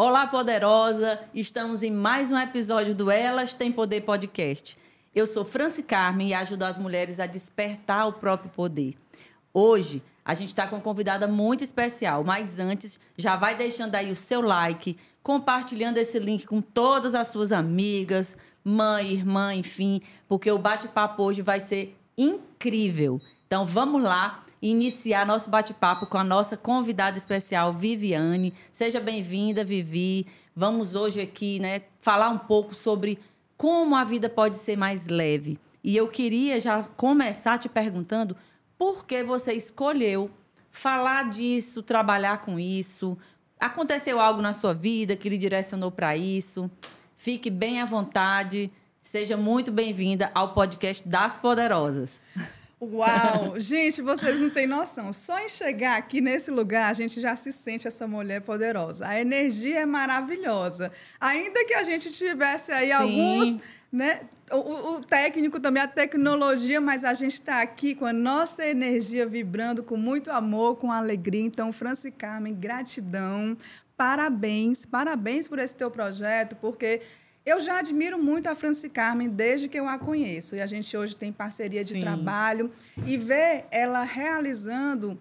Olá, poderosa! Estamos em mais um episódio do Elas Tem Poder Podcast. Eu sou Franci Carmen e ajudo as mulheres a despertar o próprio poder. Hoje, a gente está com uma convidada muito especial, mas antes, já vai deixando aí o seu like, compartilhando esse link com todas as suas amigas, mãe, irmã, enfim, porque o bate-papo hoje vai ser incrível. Então, vamos lá iniciar nosso bate-papo com a nossa convidada especial, Viviane. Seja bem-vinda, Vivi. Vamos hoje aqui, né, falar um pouco sobre como a vida pode ser mais leve. E eu queria já começar te perguntando por que você escolheu falar disso, trabalhar com isso. Aconteceu algo na sua vida que lhe direcionou para isso? Fique bem à vontade. Seja muito bem-vinda ao podcast das Poderosas. Uau! Gente, vocês não têm noção. Só em chegar aqui nesse lugar, a gente já se sente essa mulher poderosa. A energia é maravilhosa. Ainda que a gente tivesse aí Sim. alguns. Né? O, o, técnico também, a tecnologia, mas a gente está aqui com a nossa energia vibrando com muito amor, com alegria. Então, Franci Carmen, gratidão, parabéns, parabéns por esse teu projeto, porque eu já admiro muito a Franci Carmen desde que eu a conheço. E a gente hoje tem parceria de Sim. trabalho. E ver ela realizando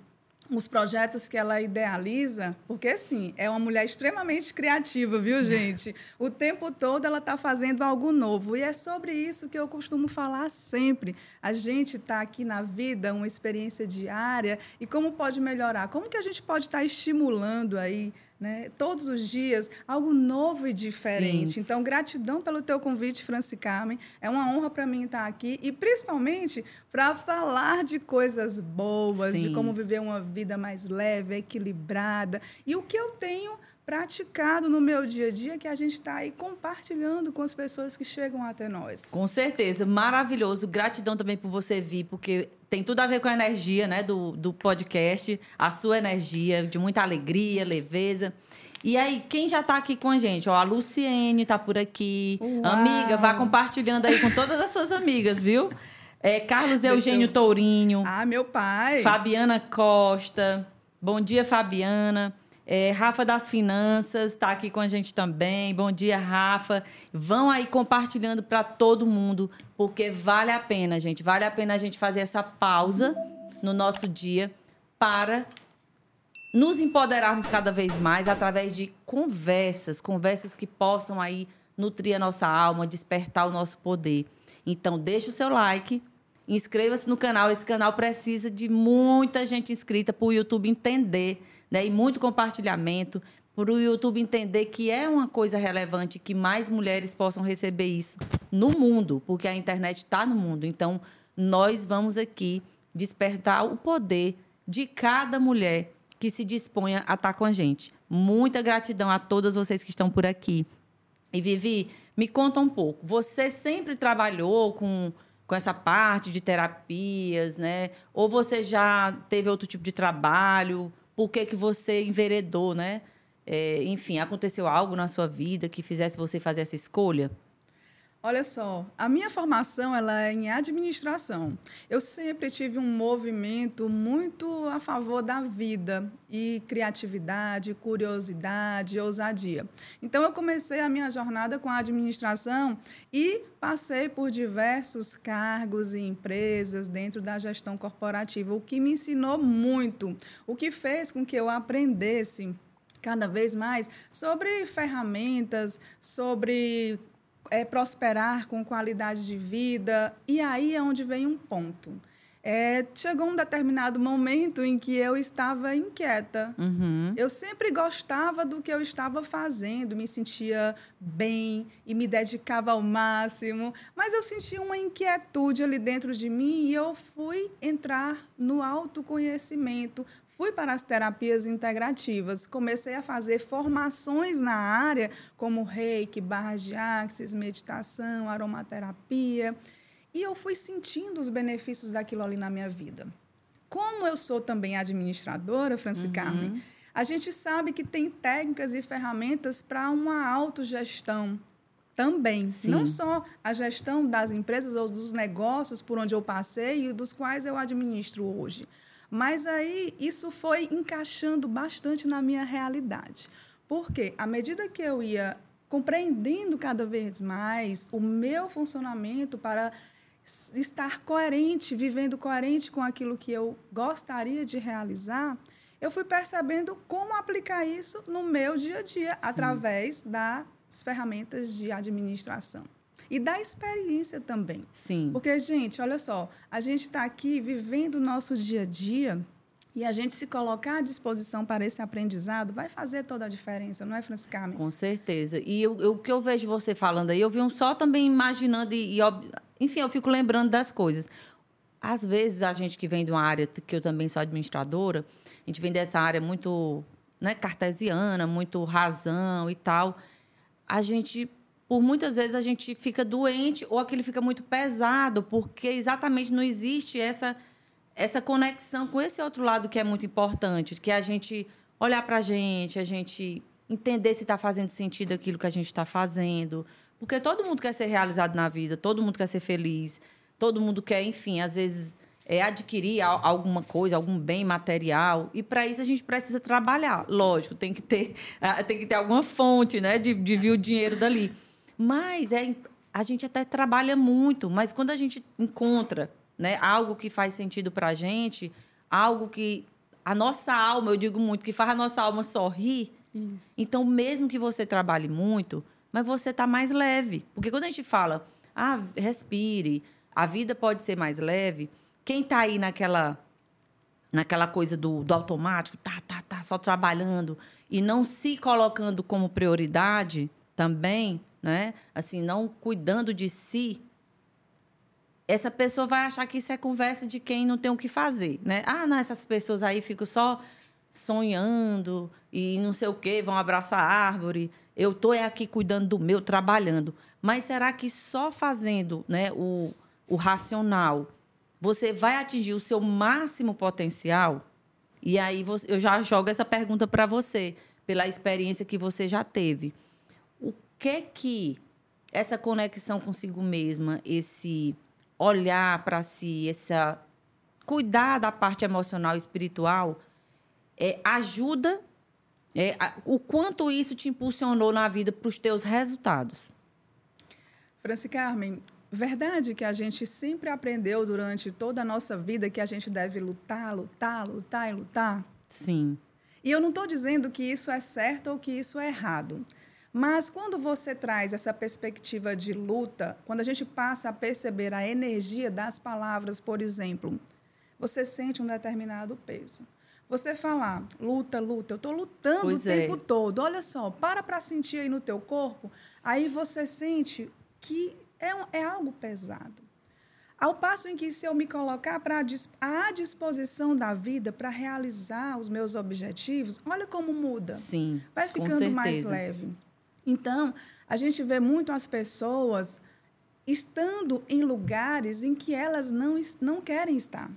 os projetos que ela idealiza, porque assim, é uma mulher extremamente criativa, viu, gente? O tempo todo ela está fazendo algo novo. E é sobre isso que eu costumo falar sempre. A gente está aqui na vida, uma experiência diária, e como pode melhorar? Como que a gente pode estar tá estimulando aí né? Todos os dias, algo novo e diferente. Sim. Então, gratidão pelo teu convite, Franci Carmen. É uma honra para mim estar aqui e principalmente para falar de coisas boas, Sim. de como viver uma vida mais leve, equilibrada e o que eu tenho praticado no meu dia a dia que a gente está aí compartilhando com as pessoas que chegam até nós. Com certeza, maravilhoso. Gratidão também por você vir, porque tem tudo a ver com a energia né, do, do podcast, a sua energia, de muita alegria, leveza. E aí, quem já está aqui com a gente? Ó, a Luciene está por aqui. Uau. Amiga, vá compartilhando aí com todas as suas amigas, viu? É, Carlos Eugênio eu... Tourinho. Ah, meu pai. Fabiana Costa. Bom dia, Fabiana. É, Rafa das Finanças está aqui com a gente também. Bom dia, Rafa. Vão aí compartilhando para todo mundo, porque vale a pena, gente. Vale a pena a gente fazer essa pausa no nosso dia para nos empoderarmos cada vez mais através de conversas, conversas que possam aí nutrir a nossa alma, despertar o nosso poder. Então, deixa o seu like, inscreva-se no canal. Esse canal precisa de muita gente inscrita para o YouTube entender né? E muito compartilhamento para o YouTube entender que é uma coisa relevante que mais mulheres possam receber isso no mundo, porque a internet está no mundo. Então, nós vamos aqui despertar o poder de cada mulher que se disponha a estar tá com a gente. Muita gratidão a todas vocês que estão por aqui. E Vivi, me conta um pouco. Você sempre trabalhou com, com essa parte de terapias, né? Ou você já teve outro tipo de trabalho? Por que, que você enveredou, né? É, enfim, aconteceu algo na sua vida que fizesse você fazer essa escolha? Olha só, a minha formação ela é em administração. Eu sempre tive um movimento muito a favor da vida e criatividade, curiosidade, ousadia. Então eu comecei a minha jornada com a administração e passei por diversos cargos e empresas dentro da gestão corporativa, o que me ensinou muito, o que fez com que eu aprendesse cada vez mais sobre ferramentas, sobre é, prosperar com qualidade de vida. E aí é onde vem um ponto. É, chegou um determinado momento em que eu estava inquieta. Uhum. Eu sempre gostava do que eu estava fazendo, me sentia bem e me dedicava ao máximo, mas eu sentia uma inquietude ali dentro de mim e eu fui entrar no autoconhecimento, fui para as terapias integrativas, comecei a fazer formações na área, como reiki, barras de axis, meditação, aromaterapia, e eu fui sentindo os benefícios daquilo ali na minha vida. Como eu sou também administradora, Franci uhum. a gente sabe que tem técnicas e ferramentas para uma autogestão também. Sim. Não só a gestão das empresas ou dos negócios por onde eu passei e dos quais eu administro hoje mas aí isso foi encaixando bastante na minha realidade. Porque à medida que eu ia compreendendo cada vez mais o meu funcionamento para estar coerente, vivendo coerente com aquilo que eu gostaria de realizar, eu fui percebendo como aplicar isso no meu dia a dia Sim. através das ferramentas de administração. E da experiência também. Sim. Porque, gente, olha só, a gente está aqui vivendo o nosso dia a dia e a gente se colocar à disposição para esse aprendizado vai fazer toda a diferença, não é, Francisca? Com certeza. E eu, eu, o que eu vejo você falando aí, eu vi um só também imaginando e, e, enfim, eu fico lembrando das coisas. Às vezes, a gente que vem de uma área que eu também sou administradora, a gente vem dessa área muito né, cartesiana, muito razão e tal. A gente, por muitas vezes, a gente fica doente ou aquilo fica muito pesado, porque exatamente não existe essa essa conexão com esse outro lado que é muito importante, que é a gente olhar para a gente, a gente entender se está fazendo sentido aquilo que a gente está fazendo. Porque todo mundo quer ser realizado na vida, todo mundo quer ser feliz, todo mundo quer, enfim, às vezes é, adquirir alguma coisa, algum bem material. E para isso a gente precisa trabalhar. Lógico, tem que ter, tem que ter alguma fonte né, de, de vir o dinheiro dali. Mas é, a gente até trabalha muito, mas quando a gente encontra né? Algo que faz sentido para a gente, algo que a nossa alma, eu digo muito, que faz a nossa alma sorrir. Isso. Então, mesmo que você trabalhe muito, mas você está mais leve. Porque quando a gente fala, ah, respire, a vida pode ser mais leve, quem está aí naquela naquela coisa do, do automático, tá, tá, tá, só trabalhando e não se colocando como prioridade também, né? Assim, não cuidando de si, essa pessoa vai achar que isso é conversa de quem não tem o que fazer, né? Ah, não, essas pessoas aí ficam só sonhando e não sei o quê, vão abraçar a árvore. Eu estou aqui cuidando do meu, trabalhando. Mas será que só fazendo né, o, o racional você vai atingir o seu máximo potencial? E aí você, eu já jogo essa pergunta para você, pela experiência que você já teve. Que que essa conexão consigo mesma, esse olhar para si, essa cuidar da parte emocional e espiritual, é, ajuda é, a, o quanto isso te impulsionou na vida para os teus resultados. Franci Carmen, verdade que a gente sempre aprendeu durante toda a nossa vida que a gente deve lutar, lutar, lutar e lutar? Sim. E eu não estou dizendo que isso é certo ou que isso é errado. Mas quando você traz essa perspectiva de luta, quando a gente passa a perceber a energia das palavras, por exemplo, você sente um determinado peso. Você falar, luta, luta, eu estou lutando pois o é. tempo todo. Olha só, para para sentir aí no teu corpo. Aí você sente que é, é algo pesado. Ao passo em que, se eu me colocar pra, à disposição da vida para realizar os meus objetivos, olha como muda. Sim. Vai ficando mais leve. Então, a gente vê muito as pessoas estando em lugares em que elas não, não querem estar.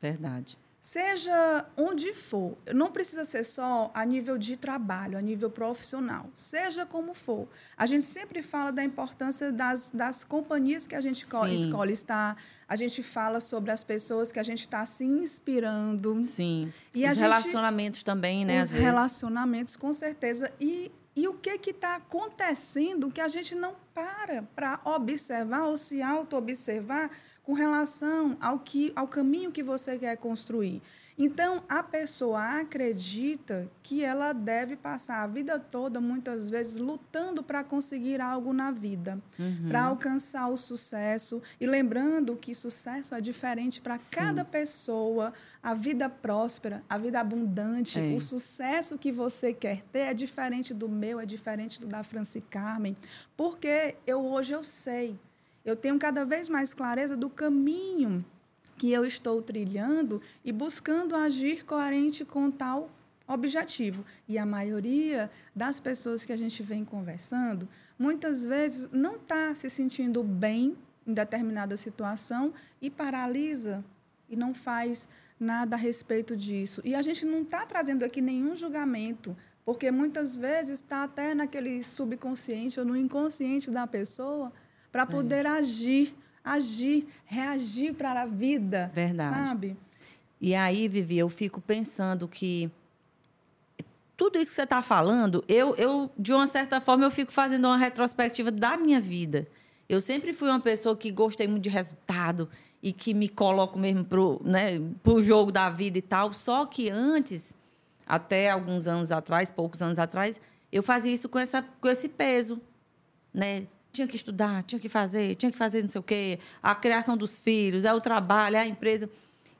Verdade. Seja onde for, não precisa ser só a nível de trabalho, a nível profissional, seja como for. A gente sempre fala da importância das, das companhias que a gente Sim. escolhe estar, a gente fala sobre as pessoas que a gente está se inspirando. Sim. E os relacionamentos também, né? Os relacionamentos, com certeza. E e o que está acontecendo que a gente não para para observar ou se auto-observar com relação ao, que, ao caminho que você quer construir. Então, a pessoa acredita que ela deve passar a vida toda, muitas vezes, lutando para conseguir algo na vida, uhum. para alcançar o sucesso. E lembrando que sucesso é diferente para cada pessoa, a vida próspera, a vida abundante, é. o sucesso que você quer ter é diferente do meu, é diferente do da Franci Carmen, porque eu hoje eu sei, eu tenho cada vez mais clareza do caminho que eu estou trilhando e buscando agir coerente com tal objetivo. E a maioria das pessoas que a gente vem conversando, muitas vezes não está se sentindo bem em determinada situação e paralisa e não faz nada a respeito disso. E a gente não está trazendo aqui nenhum julgamento, porque muitas vezes está até naquele subconsciente ou no inconsciente da pessoa para poder é. agir agir, reagir para a vida. Verdade. Sabe? E aí, Vivi, eu fico pensando que tudo isso que você está falando, eu, eu, de uma certa forma, eu fico fazendo uma retrospectiva da minha vida. Eu sempre fui uma pessoa que gostei muito de resultado e que me coloco mesmo pro, né, pro jogo da vida e tal. Só que antes, até alguns anos atrás, poucos anos atrás, eu fazia isso com, essa, com esse peso, né? Tinha que estudar, tinha que fazer, tinha que fazer não sei o quê, a criação dos filhos, é o trabalho, é a empresa.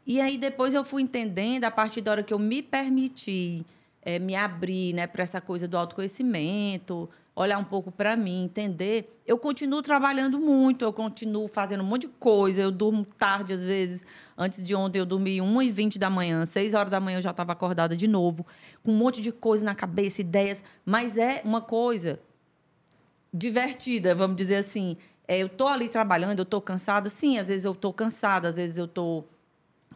E aí depois eu fui entendendo, a partir da hora que eu me permiti é, me abrir né, para essa coisa do autoconhecimento, olhar um pouco para mim, entender. Eu continuo trabalhando muito, eu continuo fazendo um monte de coisa. Eu durmo tarde, às vezes. Antes de ontem, eu dormi 1h20 da manhã, 6 horas da manhã eu já estava acordada de novo, com um monte de coisa na cabeça, ideias. Mas é uma coisa divertida, vamos dizer assim. É, eu estou ali trabalhando, eu estou cansada. Sim, às vezes eu estou cansada, às vezes eu estou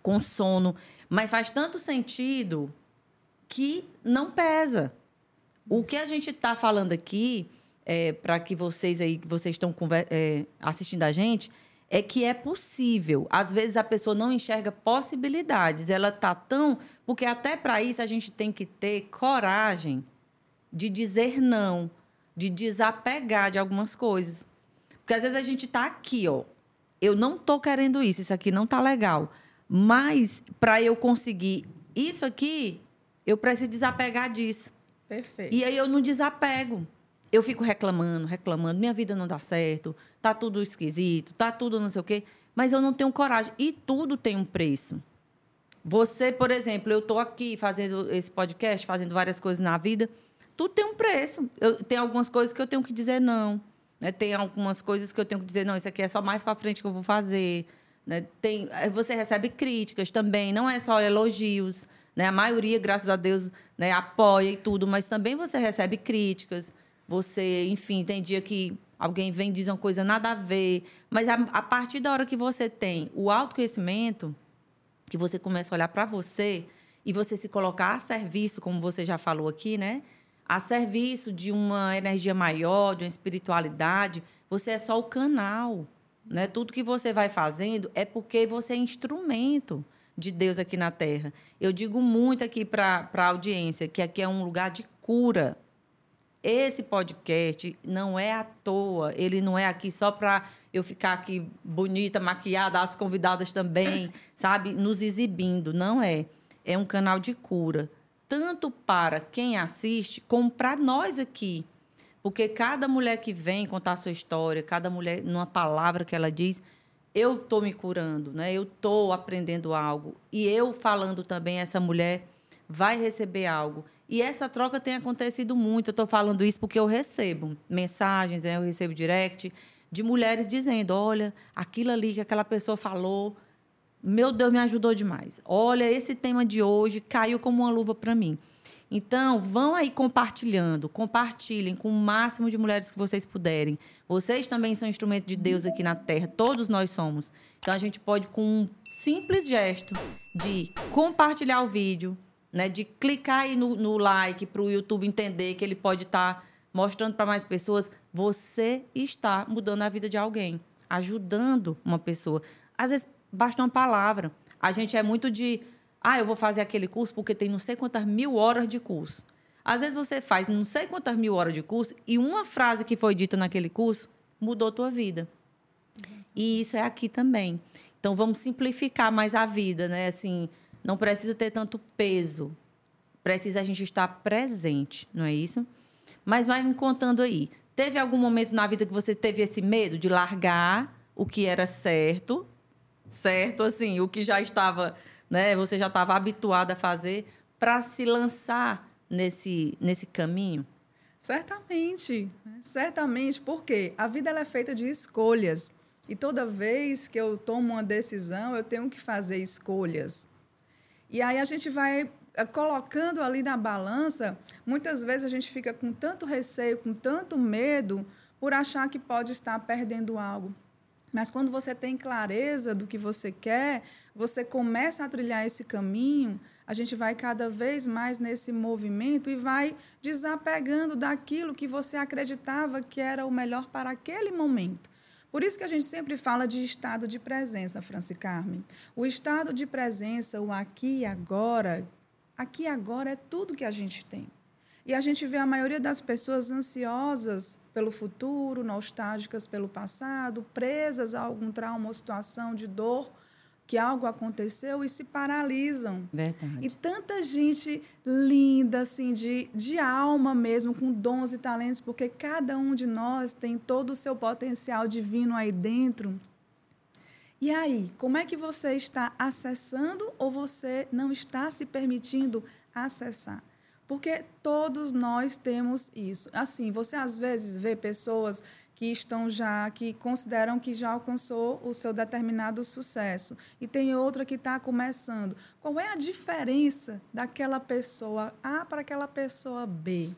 com sono. Mas faz tanto sentido que não pesa. O que a gente está falando aqui, é, para que vocês aí, que vocês estão é, assistindo a gente, é que é possível. Às vezes a pessoa não enxerga possibilidades. Ela tá tão. Porque até para isso a gente tem que ter coragem de dizer não, de desapegar de algumas coisas. Porque às vezes a gente tá aqui, ó. Eu não tô querendo isso, isso aqui não tá legal. Mas para eu conseguir isso aqui, eu preciso desapegar disso. Perfeito. E aí eu não desapego. Eu fico reclamando, reclamando, minha vida não dá certo, tá tudo esquisito, tá tudo não sei o quê, mas eu não tenho coragem. E tudo tem um preço. Você, por exemplo, eu estou aqui fazendo esse podcast, fazendo várias coisas na vida, tudo tem um preço. Eu, tem algumas coisas que eu tenho que dizer não. Né? Tem algumas coisas que eu tenho que dizer, não, isso aqui é só mais para frente que eu vou fazer. Né? Tem, você recebe críticas também, não é só elogios. Né? A maioria, graças a Deus, né, apoia e tudo, mas também você recebe críticas. Você, enfim, tem dia que alguém vem dizer uma coisa nada a ver. Mas a, a partir da hora que você tem o autoconhecimento, que você começa a olhar para você e você se colocar a serviço, como você já falou aqui, né? A serviço de uma energia maior, de uma espiritualidade, você é só o canal. Né? Tudo que você vai fazendo é porque você é instrumento de Deus aqui na Terra. Eu digo muito aqui para a audiência que aqui é um lugar de cura. Esse podcast não é à toa, ele não é aqui só para eu ficar aqui bonita, maquiada, as convidadas também, sabe, nos exibindo. Não é. É um canal de cura, tanto para quem assiste, como para nós aqui. Porque cada mulher que vem contar a sua história, cada mulher, numa palavra que ela diz, eu estou me curando, né? Eu estou aprendendo algo e eu falando também essa mulher vai receber algo. E essa troca tem acontecido muito. Eu estou falando isso porque eu recebo mensagens, né? eu recebo direct de mulheres dizendo: olha, aquilo ali que aquela pessoa falou, meu Deus, me ajudou demais. Olha, esse tema de hoje caiu como uma luva para mim. Então, vão aí compartilhando, compartilhem com o máximo de mulheres que vocês puderem. Vocês também são instrumento de Deus aqui na Terra, todos nós somos. Então, a gente pode, com um simples gesto de compartilhar o vídeo, né, de clicar aí no, no like para o YouTube entender que ele pode estar tá mostrando para mais pessoas, você está mudando a vida de alguém, ajudando uma pessoa. Às vezes, basta uma palavra. A gente é muito de ah, eu vou fazer aquele curso porque tem não sei quantas mil horas de curso. Às vezes você faz não sei quantas mil horas de curso e uma frase que foi dita naquele curso mudou a tua vida. E isso é aqui também. Então vamos simplificar mais a vida, né? Assim, não precisa ter tanto peso. Precisa a gente estar presente, não é isso? Mas vai me contando aí. Teve algum momento na vida que você teve esse medo de largar o que era certo, certo assim, o que já estava né, você já estava habituada a fazer para se lançar nesse, nesse caminho? Certamente, certamente, porque a vida é feita de escolhas. E toda vez que eu tomo uma decisão, eu tenho que fazer escolhas. E aí a gente vai eh, colocando ali na balança, muitas vezes a gente fica com tanto receio, com tanto medo, por achar que pode estar perdendo algo. Mas quando você tem clareza do que você quer, você começa a trilhar esse caminho, a gente vai cada vez mais nesse movimento e vai desapegando daquilo que você acreditava que era o melhor para aquele momento. Por isso que a gente sempre fala de estado de presença, Franci Carmen. O estado de presença, o aqui e agora, aqui e agora é tudo que a gente tem. E a gente vê a maioria das pessoas ansiosas pelo futuro, nostálgicas pelo passado, presas a algum trauma ou situação de dor que algo aconteceu e se paralisam. Verdade. E tanta gente linda, assim, de, de alma mesmo, com dons e talentos, porque cada um de nós tem todo o seu potencial divino aí dentro. E aí, como é que você está acessando ou você não está se permitindo acessar? Porque todos nós temos isso. Assim, você às vezes vê pessoas que estão já, que consideram que já alcançou o seu determinado sucesso. E tem outra que está começando. Qual é a diferença daquela pessoa A para aquela pessoa B?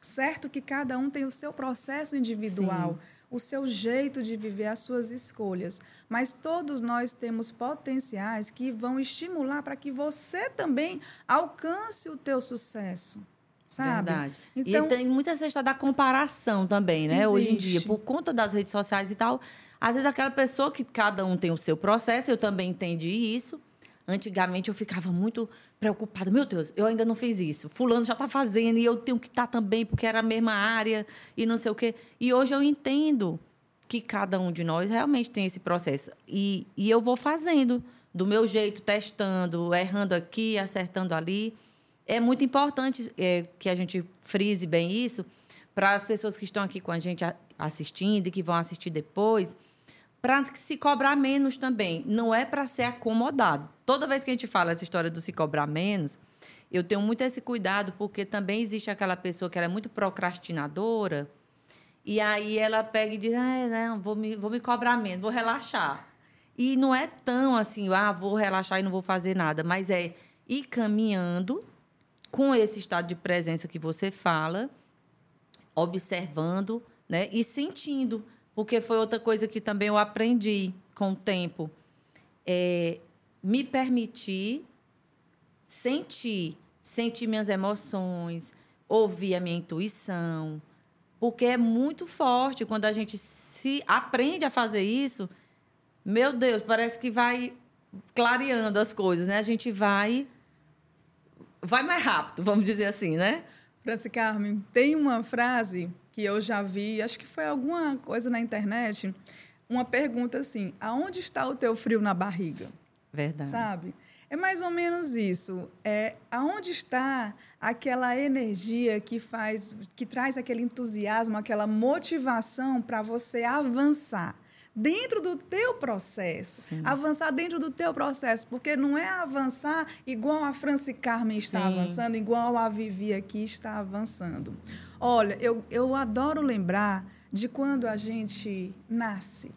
Certo que cada um tem o seu processo individual. Sim o seu jeito de viver, as suas escolhas. Mas todos nós temos potenciais que vão estimular para que você também alcance o teu sucesso sabe? Verdade. Então, e tem muita essa história da comparação também, né? Existe. Hoje em dia, por conta das redes sociais e tal, às vezes aquela pessoa que cada um tem o seu processo, eu também entendi isso. Antigamente eu ficava muito preocupada. Meu Deus, eu ainda não fiz isso. Fulano já está fazendo e eu tenho que estar tá também, porque era a mesma área e não sei o quê. E hoje eu entendo que cada um de nós realmente tem esse processo. E, e eu vou fazendo do meu jeito, testando, errando aqui, acertando ali é muito importante é, que a gente frise bem isso para as pessoas que estão aqui com a gente assistindo e que vão assistir depois, para se cobrar menos também. Não é para ser acomodado. Toda vez que a gente fala essa história do se cobrar menos, eu tenho muito esse cuidado, porque também existe aquela pessoa que é muito procrastinadora, e aí ela pega e diz: ah, não, vou me, vou me cobrar menos, vou relaxar. E não é tão assim, ah, vou relaxar e não vou fazer nada, mas é ir caminhando com esse estado de presença que você fala, observando né, e sentindo, porque foi outra coisa que também eu aprendi com o tempo. É, me permitir sentir, sentir minhas emoções, ouvir a minha intuição, porque é muito forte quando a gente se aprende a fazer isso. Meu Deus, parece que vai clareando as coisas, né? A gente vai vai mais rápido, vamos dizer assim, né? Franci Carmen, tem uma frase que eu já vi, acho que foi alguma coisa na internet, uma pergunta assim: aonde está o teu frio na barriga? Verdade. Sabe? É mais ou menos isso. É aonde está aquela energia que faz, que traz aquele entusiasmo, aquela motivação para você avançar dentro do teu processo, Sim. avançar dentro do teu processo, porque não é avançar igual a Franci Carmen está Sim. avançando, igual a Vivi aqui está avançando. Olha, eu, eu adoro lembrar de quando a gente nasce.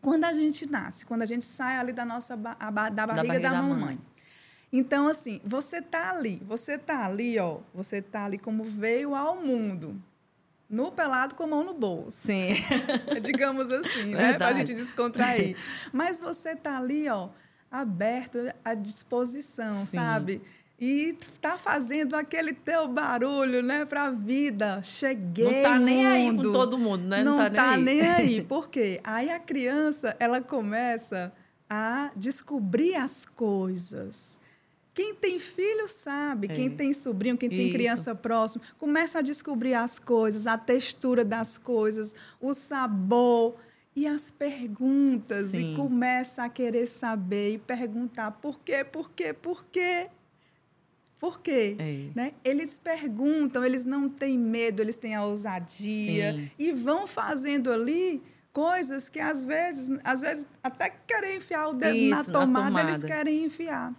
Quando a gente nasce, quando a gente sai ali da nossa da barriga da, barriga da, da mamãe. mamãe. Então, assim, você tá ali, você tá ali, ó, você tá ali como veio ao mundo no pelado com a mão no bolso. Sim. Digamos assim, né? Para a gente descontrair. Mas você tá ali, ó, aberto à disposição, Sim. sabe? E tá fazendo aquele teu barulho, né, para a vida. Cheguei. Não tá nem aí com todo mundo, né? Não, Não tá, tá nem, nem aí. Por quê? Aí a criança, ela começa a descobrir as coisas. Quem tem filho sabe, é. quem tem sobrinho, quem tem Isso. criança próxima, começa a descobrir as coisas, a textura das coisas, o sabor e as perguntas Sim. e começa a querer saber e perguntar por quê, por quê, por quê? Por quê? É. Né? Eles perguntam, eles não têm medo, eles têm a ousadia Sim. e vão fazendo ali coisas que às vezes, às vezes até querem enfiar o dedo Isso, na, tomada, na tomada, eles querem enfiar.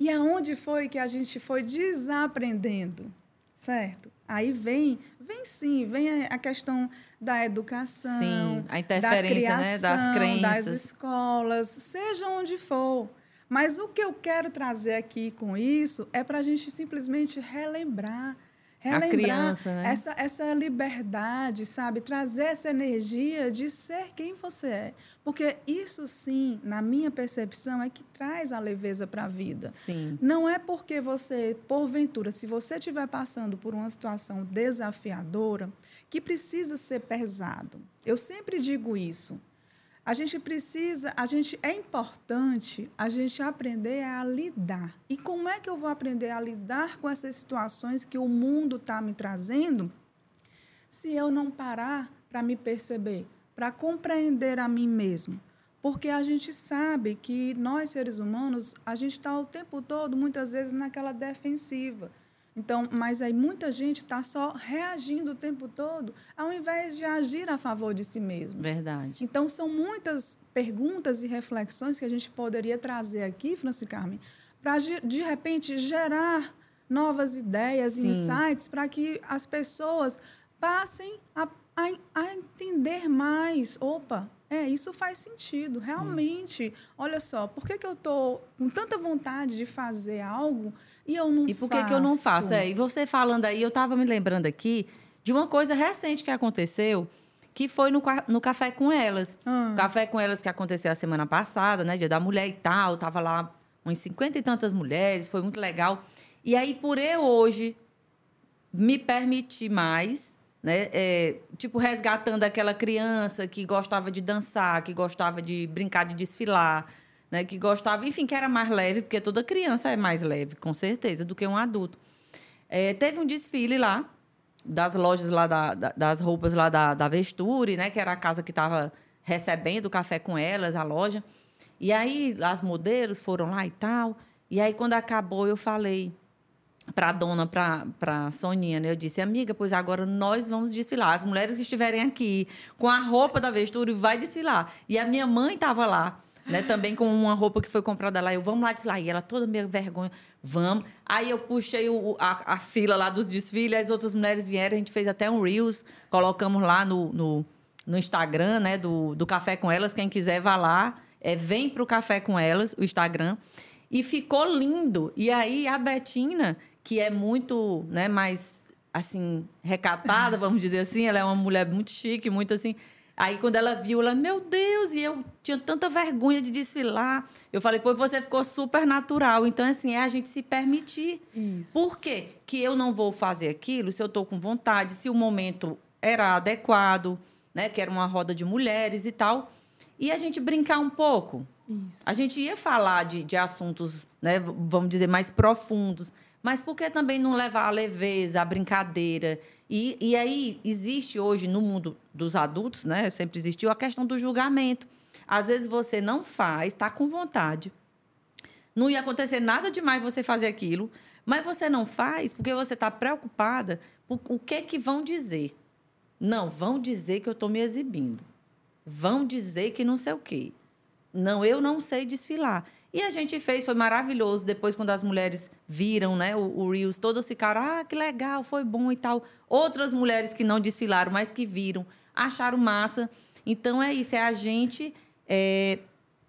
E aonde foi que a gente foi desaprendendo, certo? Aí vem, vem sim, vem a questão da educação, sim, a interferência da criação, né, das crenças, das escolas, seja onde for. Mas o que eu quero trazer aqui com isso é para a gente simplesmente relembrar relembrar a criança, né? essa, essa liberdade, sabe? Trazer essa energia de ser quem você é. Porque isso sim, na minha percepção, é que traz a leveza para a vida. Sim. Não é porque você, porventura, se você estiver passando por uma situação desafiadora, que precisa ser pesado. Eu sempre digo isso. A gente precisa, a gente é importante a gente aprender a lidar. E como é que eu vou aprender a lidar com essas situações que o mundo está me trazendo se eu não parar para me perceber, para compreender a mim mesmo? Porque a gente sabe que nós, seres humanos, a gente está o tempo todo, muitas vezes, naquela defensiva. Então, mas aí muita gente está só reagindo o tempo todo, ao invés de agir a favor de si mesmo. Verdade. Então, são muitas perguntas e reflexões que a gente poderia trazer aqui, Franci Carmen, para de repente gerar novas ideias, Sim. insights, para que as pessoas passem a, a, a entender mais. Opa, é, isso faz sentido, realmente. Hum. Olha só, por que, que eu estou com tanta vontade de fazer algo e eu não faço? E por que, que eu não faço? É, e você falando aí, eu estava me lembrando aqui de uma coisa recente que aconteceu, que foi no, no Café com Elas. Hum. Café com Elas que aconteceu a semana passada, né? Dia da Mulher e tal. Tava lá uns cinquenta e tantas mulheres, foi muito legal. E aí, por eu hoje me permitir mais né? É, tipo, resgatando aquela criança que gostava de dançar, que gostava de brincar de desfilar, né? Que gostava, enfim, que era mais leve, porque toda criança é mais leve, com certeza, do que um adulto. É, teve um desfile lá, das lojas lá, da, da, das roupas lá da, da Vesture, né? Que era a casa que estava recebendo o café com elas, a loja. E aí, as modelos foram lá e tal. E aí, quando acabou, eu falei para a dona, para a Soninha, né? Eu disse, amiga, pois agora nós vamos desfilar. As mulheres que estiverem aqui com a roupa da Vesture vai desfilar. E a minha mãe estava lá, né? Também com uma roupa que foi comprada lá. Eu, vamos lá desfilar. E ela toda meio vergonha, vamos. Aí eu puxei o, a, a, fila lá dos desfiles, as outras mulheres vieram, a gente fez até um Reels, colocamos lá no, no, no Instagram, né? Do, do Café com Elas. Quem quiser, vá lá. É, vem o Café com Elas, o Instagram. E ficou lindo. E aí a Betina que é muito, né, mais assim, recatada, vamos dizer assim, ela é uma mulher muito chique, muito assim. Aí quando ela viu, ela, meu Deus, e eu tinha tanta vergonha de desfilar. Eu falei, pô, você ficou super natural. Então, assim, é a gente se permitir. Isso. Por quê? Que eu não vou fazer aquilo se eu estou com vontade, se o momento era adequado, né? Que era uma roda de mulheres e tal. E a gente brincar um pouco. Isso. A gente ia falar de, de assuntos, né, vamos dizer, mais profundos. Mas por que também não levar a leveza, a brincadeira? E, e aí existe hoje no mundo dos adultos, né? Sempre existiu a questão do julgamento. Às vezes você não faz, está com vontade. Não ia acontecer nada demais você fazer aquilo, mas você não faz porque você está preocupada com o que que vão dizer. Não, vão dizer que eu estou me exibindo. Vão dizer que não sei o quê. Não, eu não sei desfilar. E a gente fez, foi maravilhoso. Depois, quando as mulheres viram né, o, o Reels, todos ficaram, ah, que legal, foi bom e tal. Outras mulheres que não desfilaram, mas que viram, acharam massa. Então, é isso, é a gente é,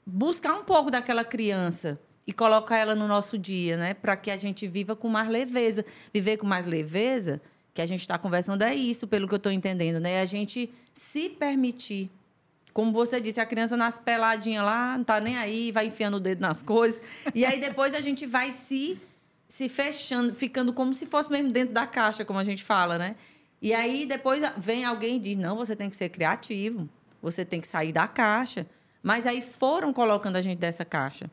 buscar um pouco daquela criança e colocar ela no nosso dia, né? Para que a gente viva com mais leveza. Viver com mais leveza, que a gente está conversando, é isso, pelo que eu estou entendendo, né? É a gente se permitir como você disse, a criança nasce peladinha lá, não tá nem aí, vai enfiando o dedo nas coisas. E aí depois a gente vai se, se fechando, ficando como se fosse mesmo dentro da caixa, como a gente fala, né? E aí depois vem alguém e diz: não, você tem que ser criativo, você tem que sair da caixa. Mas aí foram colocando a gente dessa caixa.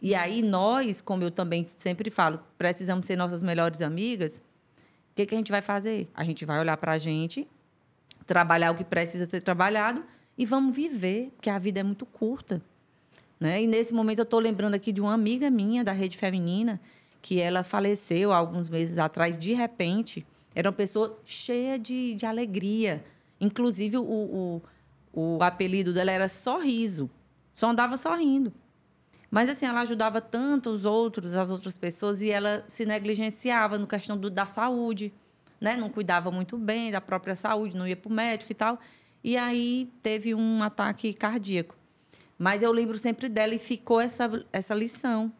E aí nós, como eu também sempre falo, precisamos ser nossas melhores amigas. O que, que a gente vai fazer? A gente vai olhar para a gente, trabalhar o que precisa ser trabalhado e vamos viver, porque a vida é muito curta. Né? E nesse momento eu estou lembrando aqui de uma amiga minha da rede feminina, que ela faleceu alguns meses atrás, de repente. Era uma pessoa cheia de, de alegria. Inclusive, o, o, o apelido dela era Sorriso. Só andava sorrindo. Mas, assim, ela ajudava tanto os outros, as outras pessoas, e ela se negligenciava no questão do, da saúde. Né? Não cuidava muito bem da própria saúde, não ia para o médico e tal. E aí teve um ataque cardíaco. Mas eu lembro sempre dela e ficou essa, essa lição.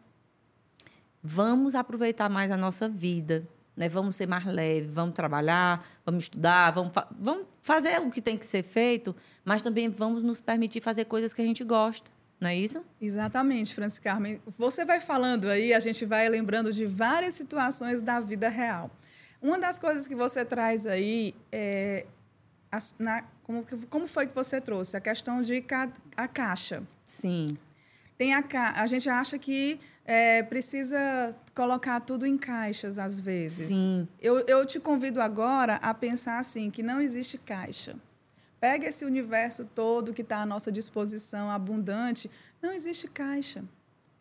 Vamos aproveitar mais a nossa vida, né? Vamos ser mais leves, vamos trabalhar, vamos estudar, vamos, fa vamos fazer o que tem que ser feito, mas também vamos nos permitir fazer coisas que a gente gosta. Não é isso? Exatamente, Francis Carmen. Você vai falando aí, a gente vai lembrando de várias situações da vida real. Uma das coisas que você traz aí é na, como, como foi que você trouxe? A questão de ca, a caixa. Sim. Tem a, a gente acha que é, precisa colocar tudo em caixas, às vezes. Sim. Eu, eu te convido agora a pensar assim, que não existe caixa. Pega esse universo todo que está à nossa disposição, abundante, não existe caixa.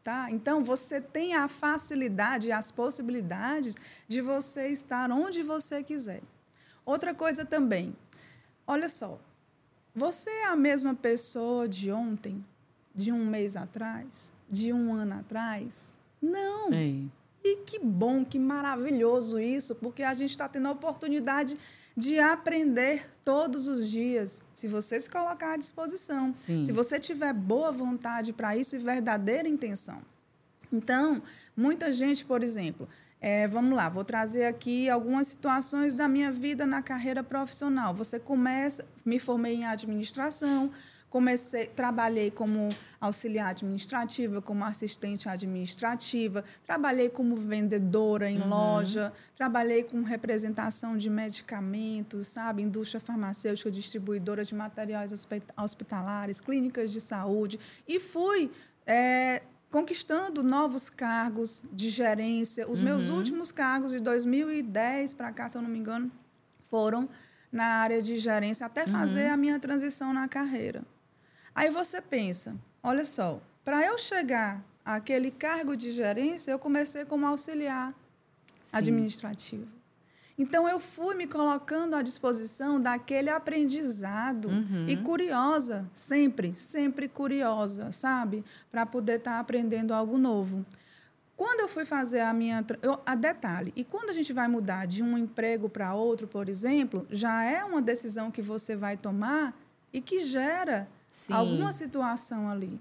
Tá? Então, você tem a facilidade e as possibilidades de você estar onde você quiser. Outra coisa também, olha só, você é a mesma pessoa de ontem, de um mês atrás, de um ano atrás? Não. É. E que bom, que maravilhoso isso, porque a gente está tendo a oportunidade de aprender todos os dias, se você se colocar à disposição, Sim. se você tiver boa vontade para isso e verdadeira intenção. Então, muita gente, por exemplo, é, vamos lá, vou trazer aqui algumas situações da minha vida na carreira profissional. Você começa, me formei em administração, comecei, trabalhei como auxiliar administrativa, como assistente administrativa, trabalhei como vendedora em uhum. loja, trabalhei com representação de medicamentos, sabe, indústria farmacêutica, distribuidora de materiais hospitalares, clínicas de saúde e fui é, conquistando novos cargos de gerência. Os uhum. meus últimos cargos de 2010 para cá, se eu não me engano, foram na área de gerência até fazer uhum. a minha transição na carreira. Aí você pensa, olha só, para eu chegar àquele cargo de gerência, eu comecei como auxiliar Sim. administrativo. Então eu fui me colocando à disposição daquele aprendizado uhum. e curiosa, sempre, sempre curiosa, sabe, para poder estar tá aprendendo algo novo. Quando eu fui fazer a minha. Eu, a detalhe, e quando a gente vai mudar de um emprego para outro, por exemplo, já é uma decisão que você vai tomar e que gera Sim. alguma situação ali.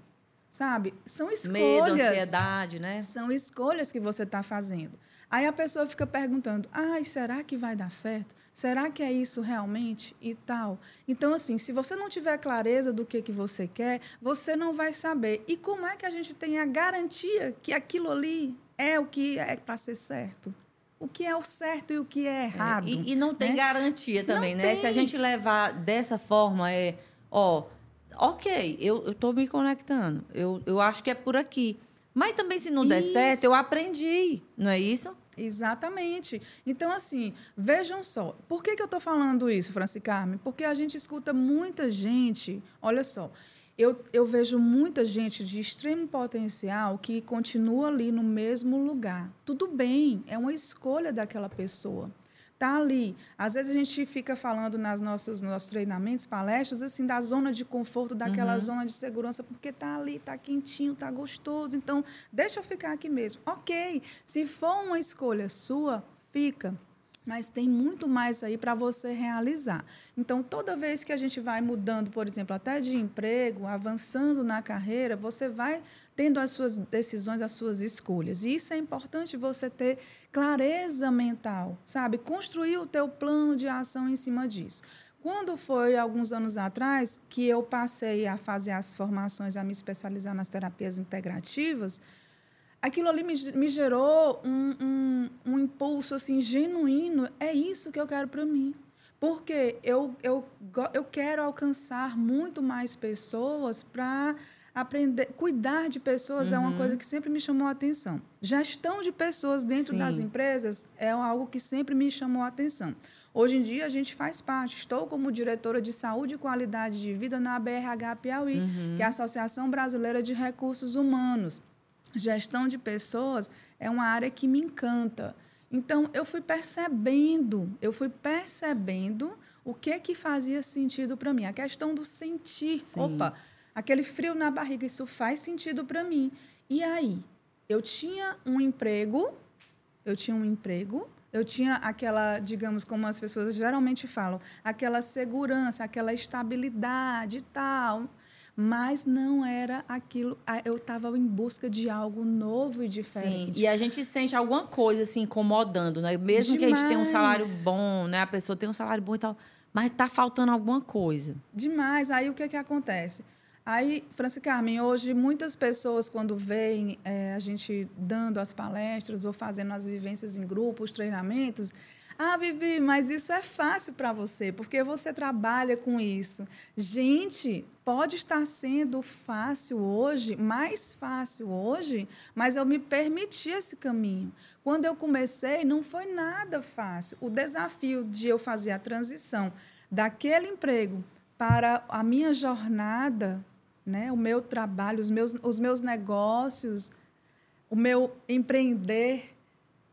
Sabe? São escolhas. Medo, ansiedade, né? São escolhas que você está fazendo. Aí a pessoa fica perguntando: ai, será que vai dar certo? Será que é isso realmente? E tal. Então, assim, se você não tiver clareza do que, que você quer, você não vai saber. E como é que a gente tem a garantia que aquilo ali é o que é para ser certo? O que é o certo e o que é errado. É, e, e, não tem né? garantia também, não né? Tem. Se a gente levar dessa forma, é, ó, ok, eu estou me conectando. Eu, eu acho que é por aqui. Mas também, se não der isso. certo, eu aprendi, não é isso? Exatamente. Então, assim, vejam só. Por que, que eu estou falando isso, Franci Carmen? Porque a gente escuta muita gente. Olha só, eu, eu vejo muita gente de extremo potencial que continua ali no mesmo lugar. Tudo bem, é uma escolha daquela pessoa está ali. Às vezes a gente fica falando nas nossas, nos nossos treinamentos, palestras, assim, da zona de conforto, daquela uhum. zona de segurança, porque está ali, está quentinho, está gostoso. Então, deixa eu ficar aqui mesmo. Ok, se for uma escolha sua, fica mas tem muito mais aí para você realizar. Então, toda vez que a gente vai mudando, por exemplo, até de emprego, avançando na carreira, você vai tendo as suas decisões, as suas escolhas. E isso é importante você ter clareza mental, sabe? Construir o teu plano de ação em cima disso. Quando foi alguns anos atrás que eu passei a fazer as formações, a me especializar nas terapias integrativas, aquilo ali me, me gerou um, um, um, impulso assim genuíno. É isso que eu quero para mim. Porque eu, eu, eu quero alcançar muito mais pessoas para aprender. Cuidar de pessoas uhum. é uma coisa que sempre me chamou a atenção. Gestão de pessoas dentro Sim. das empresas é algo que sempre me chamou a atenção. Hoje em dia, a gente faz parte. Estou como diretora de saúde e qualidade de vida na ABRH Piauí, uhum. que é a Associação Brasileira de Recursos Humanos gestão de pessoas é uma área que me encanta. Então, eu fui percebendo, eu fui percebendo o que que fazia sentido para mim. A questão do sentir. Sim. Opa, aquele frio na barriga, isso faz sentido para mim. E aí, eu tinha um emprego, eu tinha um emprego, eu tinha aquela, digamos, como as pessoas geralmente falam, aquela segurança, aquela estabilidade e tal mas não era aquilo. Eu estava em busca de algo novo e diferente. Sim, e a gente sente alguma coisa assim incomodando, né? Mesmo Demais. que a gente tenha um salário bom, né? A pessoa tem um salário bom e tal, mas está faltando alguma coisa. Demais. Aí o que, que acontece? Aí, Franci Carmen, hoje muitas pessoas, quando veem é, a gente dando as palestras ou fazendo as vivências em grupos, treinamentos, Ah, Vivi, mas isso é fácil para você, porque você trabalha com isso. Gente, pode estar sendo fácil hoje, mais fácil hoje, mas eu me permiti esse caminho. Quando eu comecei, não foi nada fácil. O desafio de eu fazer a transição daquele emprego para a minha jornada, né, o meu trabalho, os meus, os meus negócios, o meu empreender,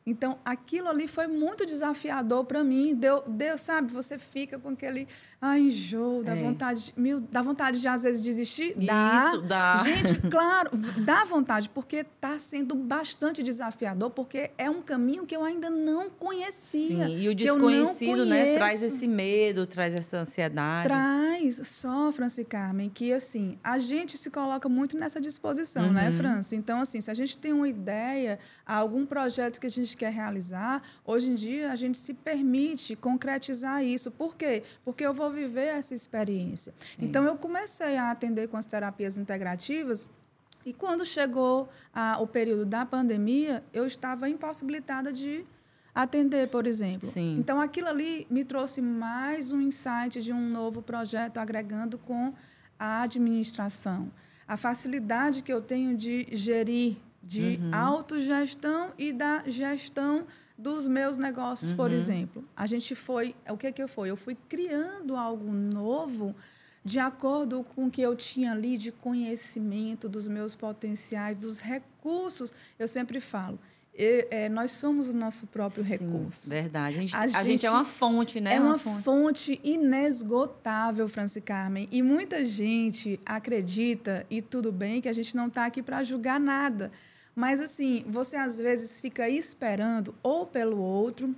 então, aquilo ali foi muito desafiador para mim. Deu, deu, sabe, você fica com aquele ai, enjoo, dá é. vontade, mil, dá vontade de às vezes desistir? Dá. Isso, dá. Gente, claro, dá vontade, porque está sendo bastante desafiador, porque é um caminho que eu ainda não conhecia. Sim, e o desconhecido, né, traz esse medo, traz essa ansiedade. Traz, só, Franci Carmen, que assim, a gente se coloca muito nessa disposição, né, uhum. né, Franci? Então, assim, se a gente tem uma ideia, algum projeto que a gente quer realizar, hoje em dia a gente se permite concretizar isso. Por quê? Porque eu vou viver essa experiência. Então, eu comecei a atender com as terapias integrativas e quando chegou a, o período da pandemia, eu estava impossibilitada de atender, por exemplo. Sim. Então, aquilo ali me trouxe mais um insight de um novo projeto agregando com a administração. A facilidade que eu tenho de gerir de uhum. autogestão e da gestão dos meus negócios, uhum. por exemplo. A gente foi, o que que eu fui? Eu fui criando algo novo de acordo com o que eu tinha ali de conhecimento dos meus potenciais, dos recursos. Eu sempre falo, é, nós somos o nosso próprio Sim, recurso. Verdade. A gente, a, a gente, gente, é uma fonte, né? É uma, uma fonte. fonte. inesgotável, Franci Carmen. E muita gente acredita, e tudo bem, que a gente não está aqui para julgar nada. Mas, assim, você às vezes fica esperando ou pelo outro,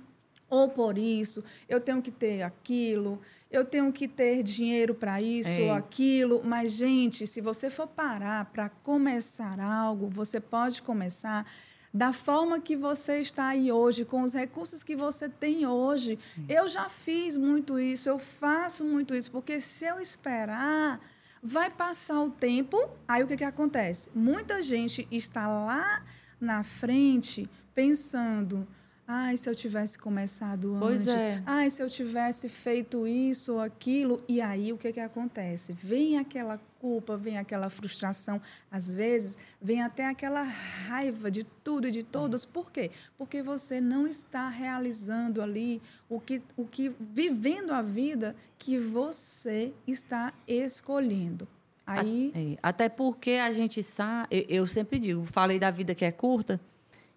ou por isso, eu tenho que ter aquilo, eu tenho que ter dinheiro para isso Ei. ou aquilo. Mas, gente, se você for parar para começar algo, você pode começar da forma que você está aí hoje, com os recursos que você tem hoje. Eu já fiz muito isso, eu faço muito isso, porque se eu esperar Vai passar o tempo, aí o que, que acontece? Muita gente está lá na frente pensando. Ai, se eu tivesse começado pois antes. É. Ai, se eu tivesse feito isso ou aquilo. E aí o que, que acontece? Vem aquela culpa, vem aquela frustração, às vezes vem até aquela raiva de tudo e de todos. Por quê? Porque você não está realizando ali o que, o que vivendo a vida que você está escolhendo. Aí... É, até porque a gente sabe, eu, eu sempre digo, falei da vida que é curta,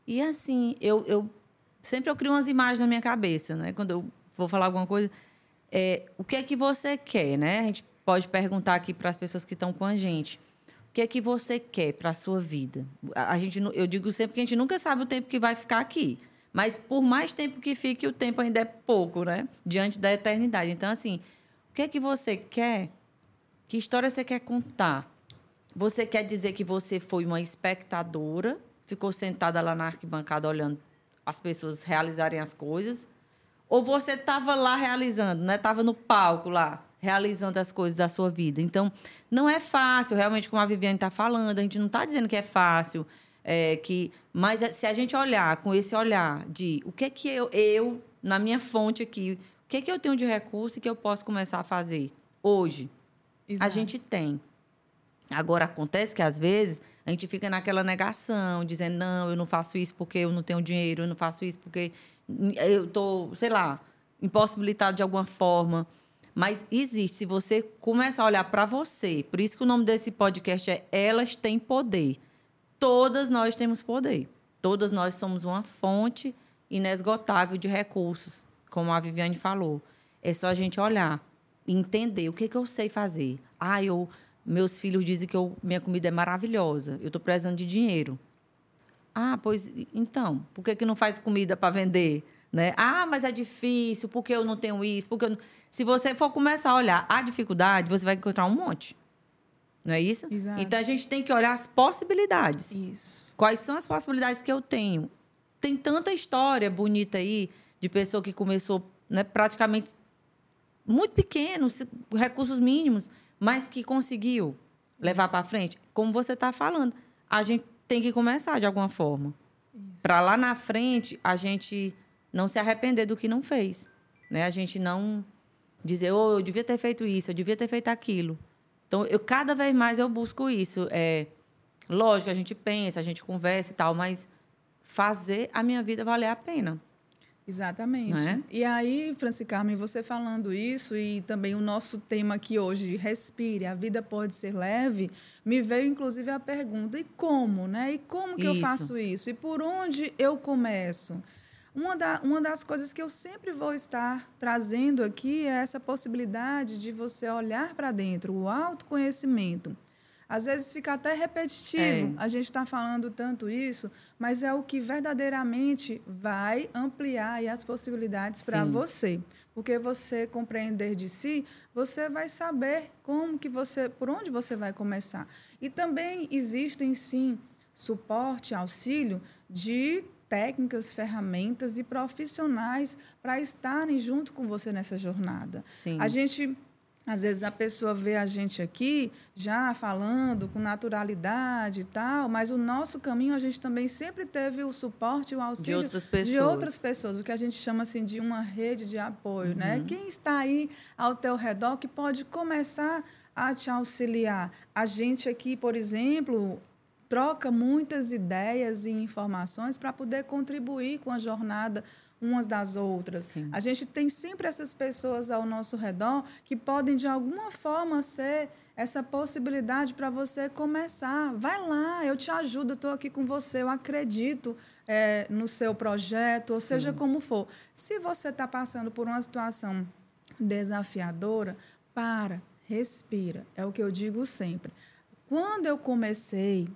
e assim, eu, eu sempre eu crio umas imagens na minha cabeça, né? Quando eu vou falar alguma coisa, é, o que é que você quer, né? A gente pode perguntar aqui para as pessoas que estão com a gente. O que é que você quer para a sua vida? A gente, eu digo sempre que a gente nunca sabe o tempo que vai ficar aqui. Mas por mais tempo que fique, o tempo ainda é pouco, né? Diante da eternidade. Então, assim, o que é que você quer? Que história você quer contar? Você quer dizer que você foi uma espectadora, ficou sentada lá na arquibancada olhando as pessoas realizarem as coisas? Ou você estava lá realizando, né? Estava no palco lá, realizando as coisas da sua vida. Então, não é fácil, realmente, como a Viviane está falando, a gente não está dizendo que é fácil, é, que, mas é, se a gente olhar com esse olhar de o que é que eu, eu na minha fonte aqui, o que é que eu tenho de recurso que eu posso começar a fazer hoje? Exato. A gente tem. Agora, acontece que, às vezes, a gente fica naquela negação, dizendo, não, eu não faço isso porque eu não tenho dinheiro, eu não faço isso porque eu estou, sei lá, impossibilitado de alguma forma. Mas existe, se você começar a olhar para você, por isso que o nome desse podcast é Elas Têm Poder. Todas nós temos poder. Todas nós somos uma fonte inesgotável de recursos, como a Viviane falou. É só a gente olhar entender o que, que eu sei fazer. Ah, eu, meus filhos dizem que eu, minha comida é maravilhosa, eu estou precisando de dinheiro. Ah, pois então, por que, que não faz comida para vender? Né? Ah, mas é difícil, porque eu não tenho isso, porque eu... Se você for começar a olhar a dificuldade, você vai encontrar um monte. Não é isso? Exato. Então a gente tem que olhar as possibilidades. Isso. Quais são as possibilidades que eu tenho? Tem tanta história bonita aí de pessoa que começou né, praticamente muito pequeno, recursos mínimos, mas que conseguiu levar para frente. Como você está falando, a gente tem que começar de alguma forma. Para lá na frente a gente não se arrepender do que não fez. Né? A gente não dizer, oh, eu devia ter feito isso, eu devia ter feito aquilo. Então, eu cada vez mais eu busco isso. É, lógico, a gente pensa, a gente conversa e tal, mas fazer a minha vida valer a pena. Exatamente. É? E aí, Franci Carmen, você falando isso e também o nosso tema aqui hoje, respire, a vida pode ser leve, me veio inclusive a pergunta, e como, né? E como que isso. eu faço isso? E por onde eu começo? Uma, da, uma das coisas que eu sempre vou estar trazendo aqui é essa possibilidade de você olhar para dentro, o autoconhecimento. Às vezes fica até repetitivo é. a gente está falando tanto isso, mas é o que verdadeiramente vai ampliar as possibilidades para você. Porque você compreender de si, você vai saber como que você, por onde você vai começar. E também existem sim suporte, auxílio de técnicas, ferramentas e profissionais para estarem junto com você nessa jornada. Sim. A gente às vezes a pessoa vê a gente aqui já falando com naturalidade e tal, mas o nosso caminho a gente também sempre teve o suporte, o auxílio de outras pessoas, de outras pessoas o que a gente chama assim de uma rede de apoio, né? uhum. né? Quem está aí ao teu redor que pode começar a te auxiliar? A gente aqui, por exemplo, troca muitas ideias e informações para poder contribuir com a jornada umas das outras. Sim. A gente tem sempre essas pessoas ao nosso redor que podem, de alguma forma, ser essa possibilidade para você começar. Vai lá, eu te ajudo, estou aqui com você, eu acredito é, no seu projeto, ou Sim. seja como for. Se você está passando por uma situação desafiadora, para, respira. É o que eu digo sempre. Quando eu comecei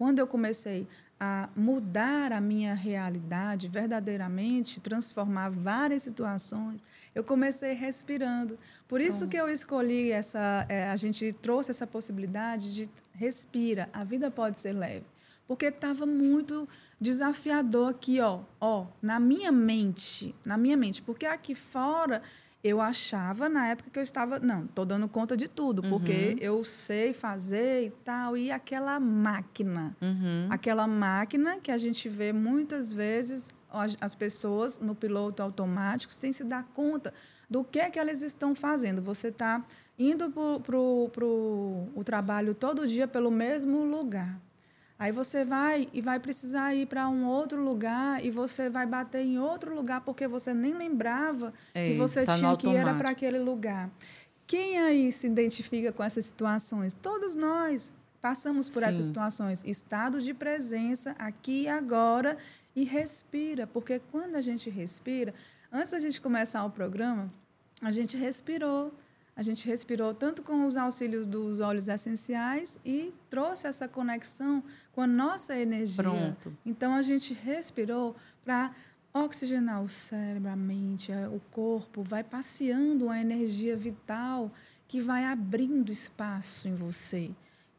quando eu comecei a mudar a minha realidade verdadeiramente, transformar várias situações, eu comecei respirando. Por isso que eu escolhi essa, é, a gente trouxe essa possibilidade de respira, a vida pode ser leve, porque estava muito desafiador aqui, ó, ó, na minha mente, na minha mente, porque aqui fora eu achava na época que eu estava, não, estou dando conta de tudo, porque uhum. eu sei fazer e tal. E aquela máquina, uhum. aquela máquina que a gente vê muitas vezes as pessoas no piloto automático sem se dar conta do que é que elas estão fazendo. Você está indo para o trabalho todo dia pelo mesmo lugar. Aí você vai e vai precisar ir para um outro lugar e você vai bater em outro lugar porque você nem lembrava Ei, que você tá tinha que ir para aquele lugar. Quem aí se identifica com essas situações? Todos nós passamos por Sim. essas situações. Estado de presença aqui e agora e respira, porque quando a gente respira, antes da gente começar o programa, a gente respirou. A gente respirou tanto com os auxílios dos óleos essenciais e trouxe essa conexão com a nossa energia. Pronto. Então a gente respirou para oxigenar o cérebro, a mente, o corpo, vai passeando uma energia vital que vai abrindo espaço em você.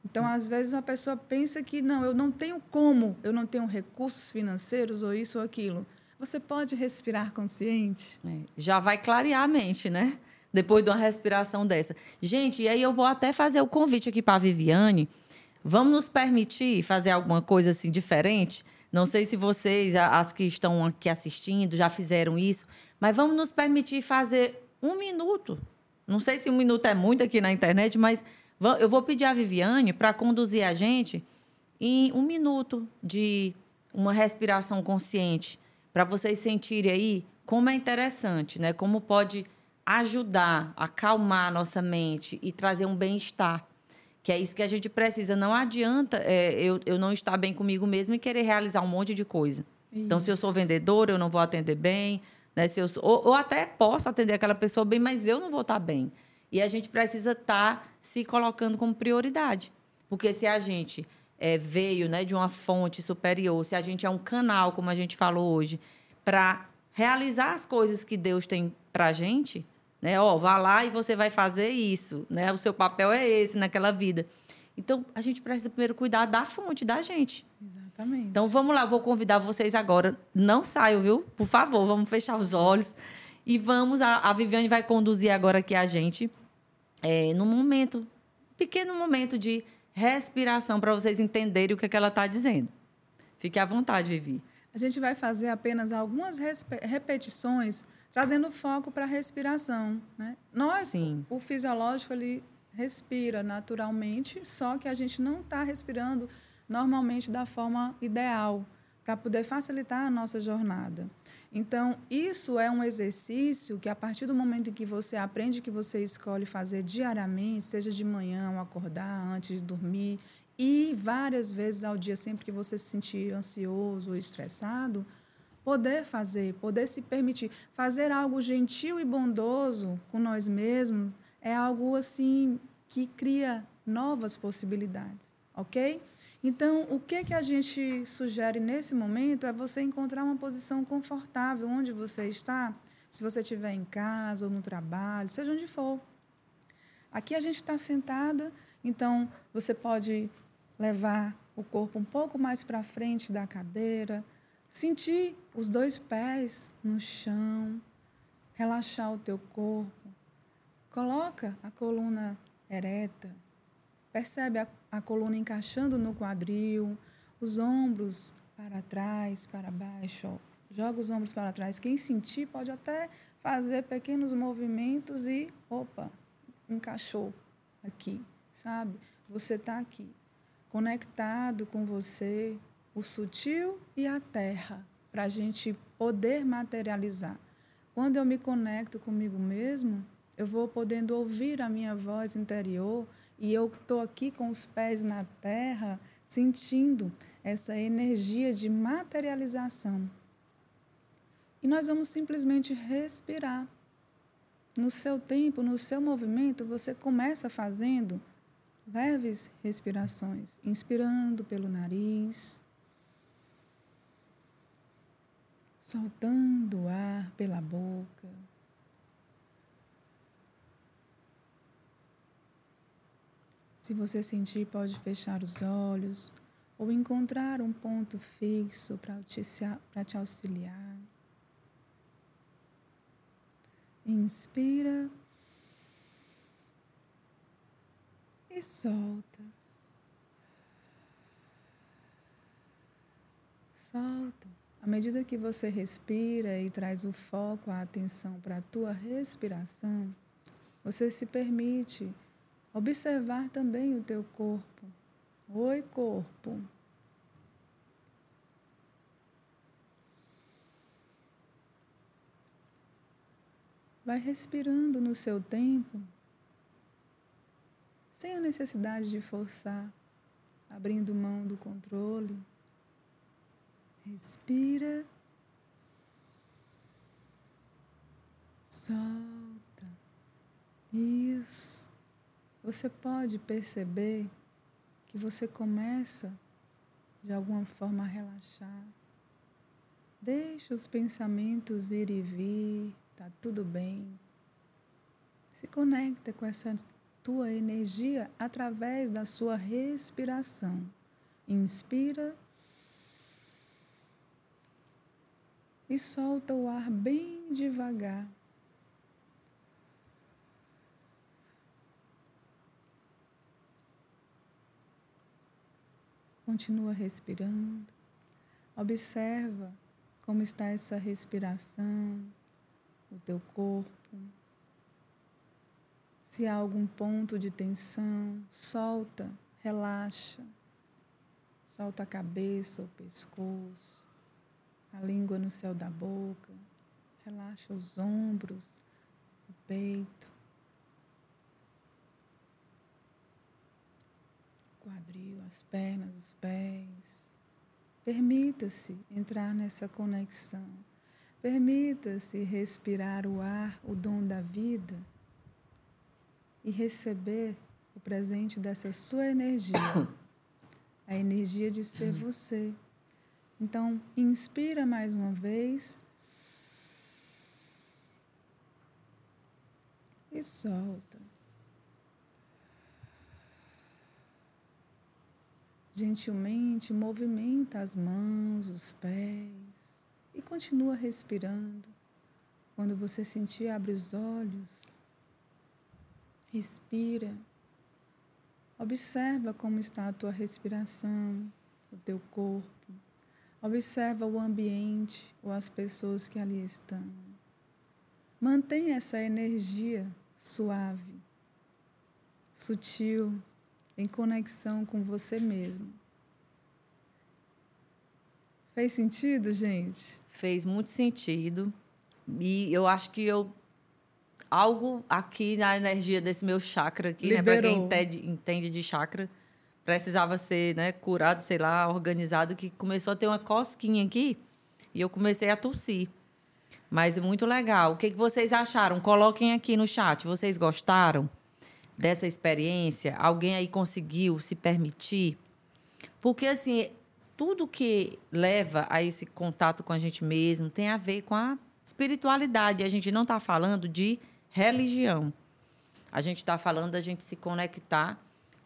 Então, às vezes, a pessoa pensa que não, eu não tenho como, eu não tenho recursos financeiros ou isso ou aquilo. Você pode respirar consciente. É, já vai clarear a mente, né? Depois de uma respiração dessa. Gente, e aí eu vou até fazer o convite aqui para a Viviane Vamos nos permitir fazer alguma coisa assim diferente? Não sei se vocês, as que estão aqui assistindo, já fizeram isso, mas vamos nos permitir fazer um minuto. Não sei se um minuto é muito aqui na internet, mas eu vou pedir a Viviane para conduzir a gente em um minuto de uma respiração consciente, para vocês sentirem aí como é interessante, né? Como pode ajudar a acalmar a nossa mente e trazer um bem-estar que é isso que a gente precisa. Não adianta é, eu, eu não estar bem comigo mesmo e querer realizar um monte de coisa. Isso. Então, se eu sou vendedora, eu não vou atender bem. Né? Se eu sou, ou, ou, até posso atender aquela pessoa bem, mas eu não vou estar bem. E a gente precisa estar se colocando como prioridade. Porque se a gente é, veio né, de uma fonte superior, se a gente é um canal, como a gente falou hoje, para realizar as coisas que Deus tem para a gente, né? Ó, vá lá e você vai fazer isso, né? O seu papel é esse naquela vida. Então, a gente precisa primeiro cuidar da fonte da gente. Exatamente. Então, vamos lá, vou convidar vocês agora. Não saiam, viu? Por favor, vamos fechar os olhos. E vamos, a, a Viviane vai conduzir agora aqui a gente é, num momento, pequeno momento de respiração para vocês entenderem o que, é que ela está dizendo. Fique à vontade, Vivi. A gente vai fazer apenas algumas repetições, trazendo foco para a respiração. Né? Nós, Sim. o fisiológico, ele respira naturalmente, só que a gente não está respirando normalmente da forma ideal para poder facilitar a nossa jornada. Então, isso é um exercício que, a partir do momento em que você aprende que você escolhe fazer diariamente, seja de manhã ao acordar, antes de dormir, e várias vezes ao dia, sempre que você se sentir ansioso ou estressado, poder fazer, poder se permitir. Fazer algo gentil e bondoso com nós mesmos é algo assim que cria novas possibilidades, ok? Então, o que, que a gente sugere nesse momento é você encontrar uma posição confortável onde você está, se você estiver em casa ou no trabalho, seja onde for. Aqui a gente está sentada, então você pode levar o corpo um pouco mais para frente da cadeira, sentir os dois pés no chão, relaxar o teu corpo. Coloca a coluna ereta, Percebe a, a coluna encaixando no quadril, os ombros para trás, para baixo. Joga os ombros para trás. Quem sentir pode até fazer pequenos movimentos e, opa, encaixou aqui, sabe? Você está aqui, conectado com você, o sutil e a terra, para a gente poder materializar. Quando eu me conecto comigo mesmo, eu vou podendo ouvir a minha voz interior e eu estou aqui com os pés na terra, sentindo essa energia de materialização. E nós vamos simplesmente respirar. No seu tempo, no seu movimento, você começa fazendo leves respirações, inspirando pelo nariz, soltando o ar pela boca. Se você sentir, pode fechar os olhos ou encontrar um ponto fixo para te, auxiliar. Inspira e solta. Solta. À medida que você respira e traz o foco, a atenção para a tua respiração, você se permite Observar também o teu corpo. Oi, corpo. Vai respirando no seu tempo, sem a necessidade de forçar, abrindo mão do controle. Respira. Solta. Isso você pode perceber que você começa de alguma forma a relaxar. Deixe os pensamentos ir e vir, tá tudo bem. Se conecta com essa tua energia através da sua respiração. Inspira e solta o ar bem devagar. Continua respirando. Observa como está essa respiração, o teu corpo. Se há algum ponto de tensão, solta, relaxa. Solta a cabeça, o pescoço, a língua no céu da boca. Relaxa os ombros, o peito. quadril, as pernas, os pés. Permita-se entrar nessa conexão. Permita-se respirar o ar, o dom da vida e receber o presente dessa sua energia, a energia de ser você. Então, inspira mais uma vez e solta. Gentilmente movimenta as mãos, os pés e continua respirando. Quando você sentir, abre os olhos. Respira. Observa como está a tua respiração, o teu corpo. Observa o ambiente ou as pessoas que ali estão. Mantenha essa energia suave, sutil, em conexão com você mesmo. Fez sentido, gente? Fez muito sentido. E eu acho que eu algo aqui na energia desse meu chakra aqui, Liberou. né, para quem entende, entende de chakra, precisava ser, né, curado, sei lá, organizado que começou a ter uma cosquinha aqui e eu comecei a tossir. Mas muito legal. O que, que vocês acharam? Coloquem aqui no chat. Vocês gostaram dessa experiência? Alguém aí conseguiu se permitir? Porque, assim, tudo que leva a esse contato com a gente mesmo tem a ver com a espiritualidade. A gente não está falando de religião. A gente está falando da gente se conectar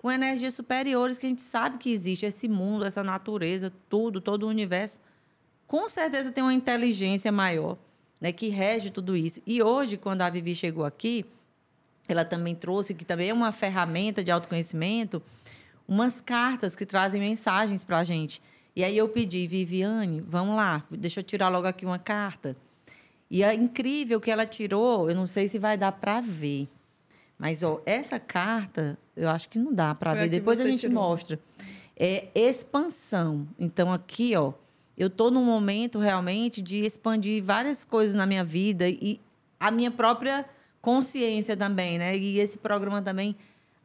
com energias superiores que a gente sabe que existe esse mundo, essa natureza, tudo, todo o universo. Com certeza tem uma inteligência maior né, que rege tudo isso. E hoje, quando a Vivi chegou aqui, ela também trouxe, que também é uma ferramenta de autoconhecimento, umas cartas que trazem mensagens para a gente. E aí eu pedi, Viviane, vamos lá, deixa eu tirar logo aqui uma carta. E é incrível que ela tirou, eu não sei se vai dar para ver. Mas ó, essa carta, eu acho que não dá para ver. Depois a gente tirou. mostra. É expansão. Então aqui, ó, eu estou num momento realmente de expandir várias coisas na minha vida e a minha própria consciência também, né? E esse programa também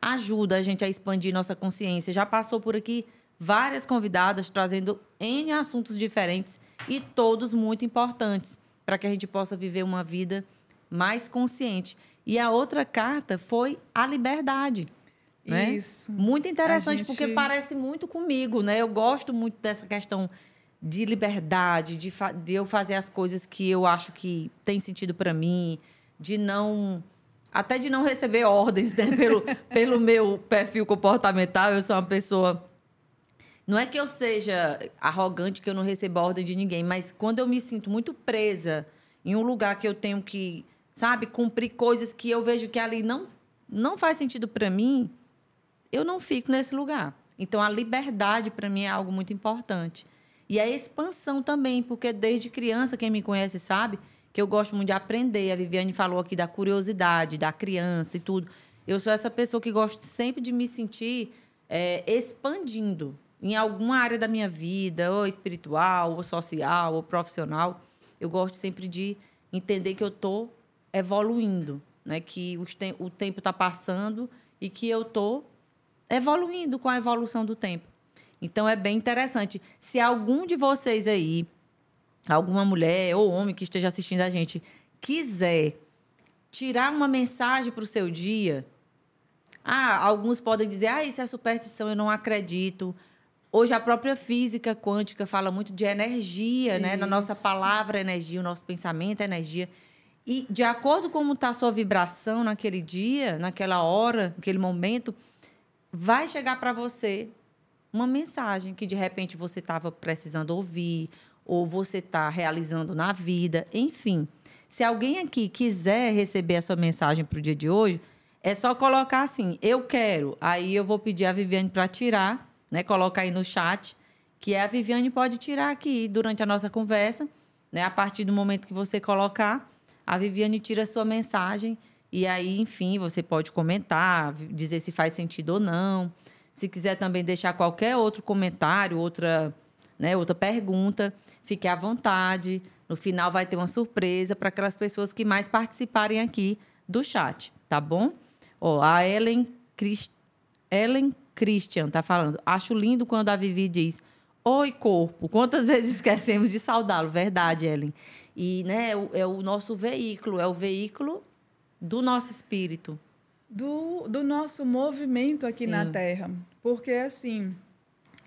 ajuda a gente a expandir nossa consciência. Já passou por aqui várias convidadas trazendo N assuntos diferentes e todos muito importantes para que a gente possa viver uma vida mais consciente. E a outra carta foi a liberdade. Né? Isso. Muito interessante, gente... porque parece muito comigo, né? Eu gosto muito dessa questão de liberdade, de, de eu fazer as coisas que eu acho que tem sentido para mim, de não até de não receber ordens, né? Pelo, pelo meu perfil comportamental, eu sou uma pessoa. Não é que eu seja arrogante, que eu não receba ordem de ninguém, mas quando eu me sinto muito presa em um lugar que eu tenho que, sabe, cumprir coisas que eu vejo que ali não, não faz sentido para mim, eu não fico nesse lugar. Então, a liberdade, para mim, é algo muito importante. E a expansão também, porque desde criança, quem me conhece sabe que eu gosto muito de aprender. A Viviane falou aqui da curiosidade, da criança e tudo. Eu sou essa pessoa que gosto sempre de me sentir é, expandindo em alguma área da minha vida, ou espiritual, ou social, ou profissional. Eu gosto sempre de entender que eu estou evoluindo, né? que te o tempo está passando e que eu estou evoluindo com a evolução do tempo. Então é bem interessante. Se algum de vocês aí, alguma mulher ou homem que esteja assistindo a gente, quiser tirar uma mensagem para o seu dia, ah, alguns podem dizer, ah, isso é superstição, eu não acredito. Hoje a própria física quântica fala muito de energia, isso. né? Na nossa palavra energia, o nosso pensamento é energia. E de acordo com como está a sua vibração naquele dia, naquela hora, naquele momento, vai chegar para você uma mensagem que de repente você estava precisando ouvir ou você está realizando na vida, enfim. Se alguém aqui quiser receber a sua mensagem para o dia de hoje, é só colocar assim, eu quero. Aí eu vou pedir a Viviane para tirar, né? Coloca aí no chat, que a Viviane pode tirar aqui durante a nossa conversa, né? A partir do momento que você colocar, a Viviane tira a sua mensagem e aí, enfim, você pode comentar, dizer se faz sentido ou não. Se quiser também deixar qualquer outro comentário, outra, né, outra pergunta, fique à vontade. No final vai ter uma surpresa para aquelas pessoas que mais participarem aqui do chat, tá bom? Ó, a Ellen, Christ... Ellen Christian tá falando. Acho lindo quando a Vivi diz: Oi, corpo. Quantas vezes esquecemos de saudá-lo? Verdade, Ellen. E né, é o nosso veículo, é o veículo do nosso espírito. Do, do nosso movimento aqui Sim. na Terra. Porque, assim,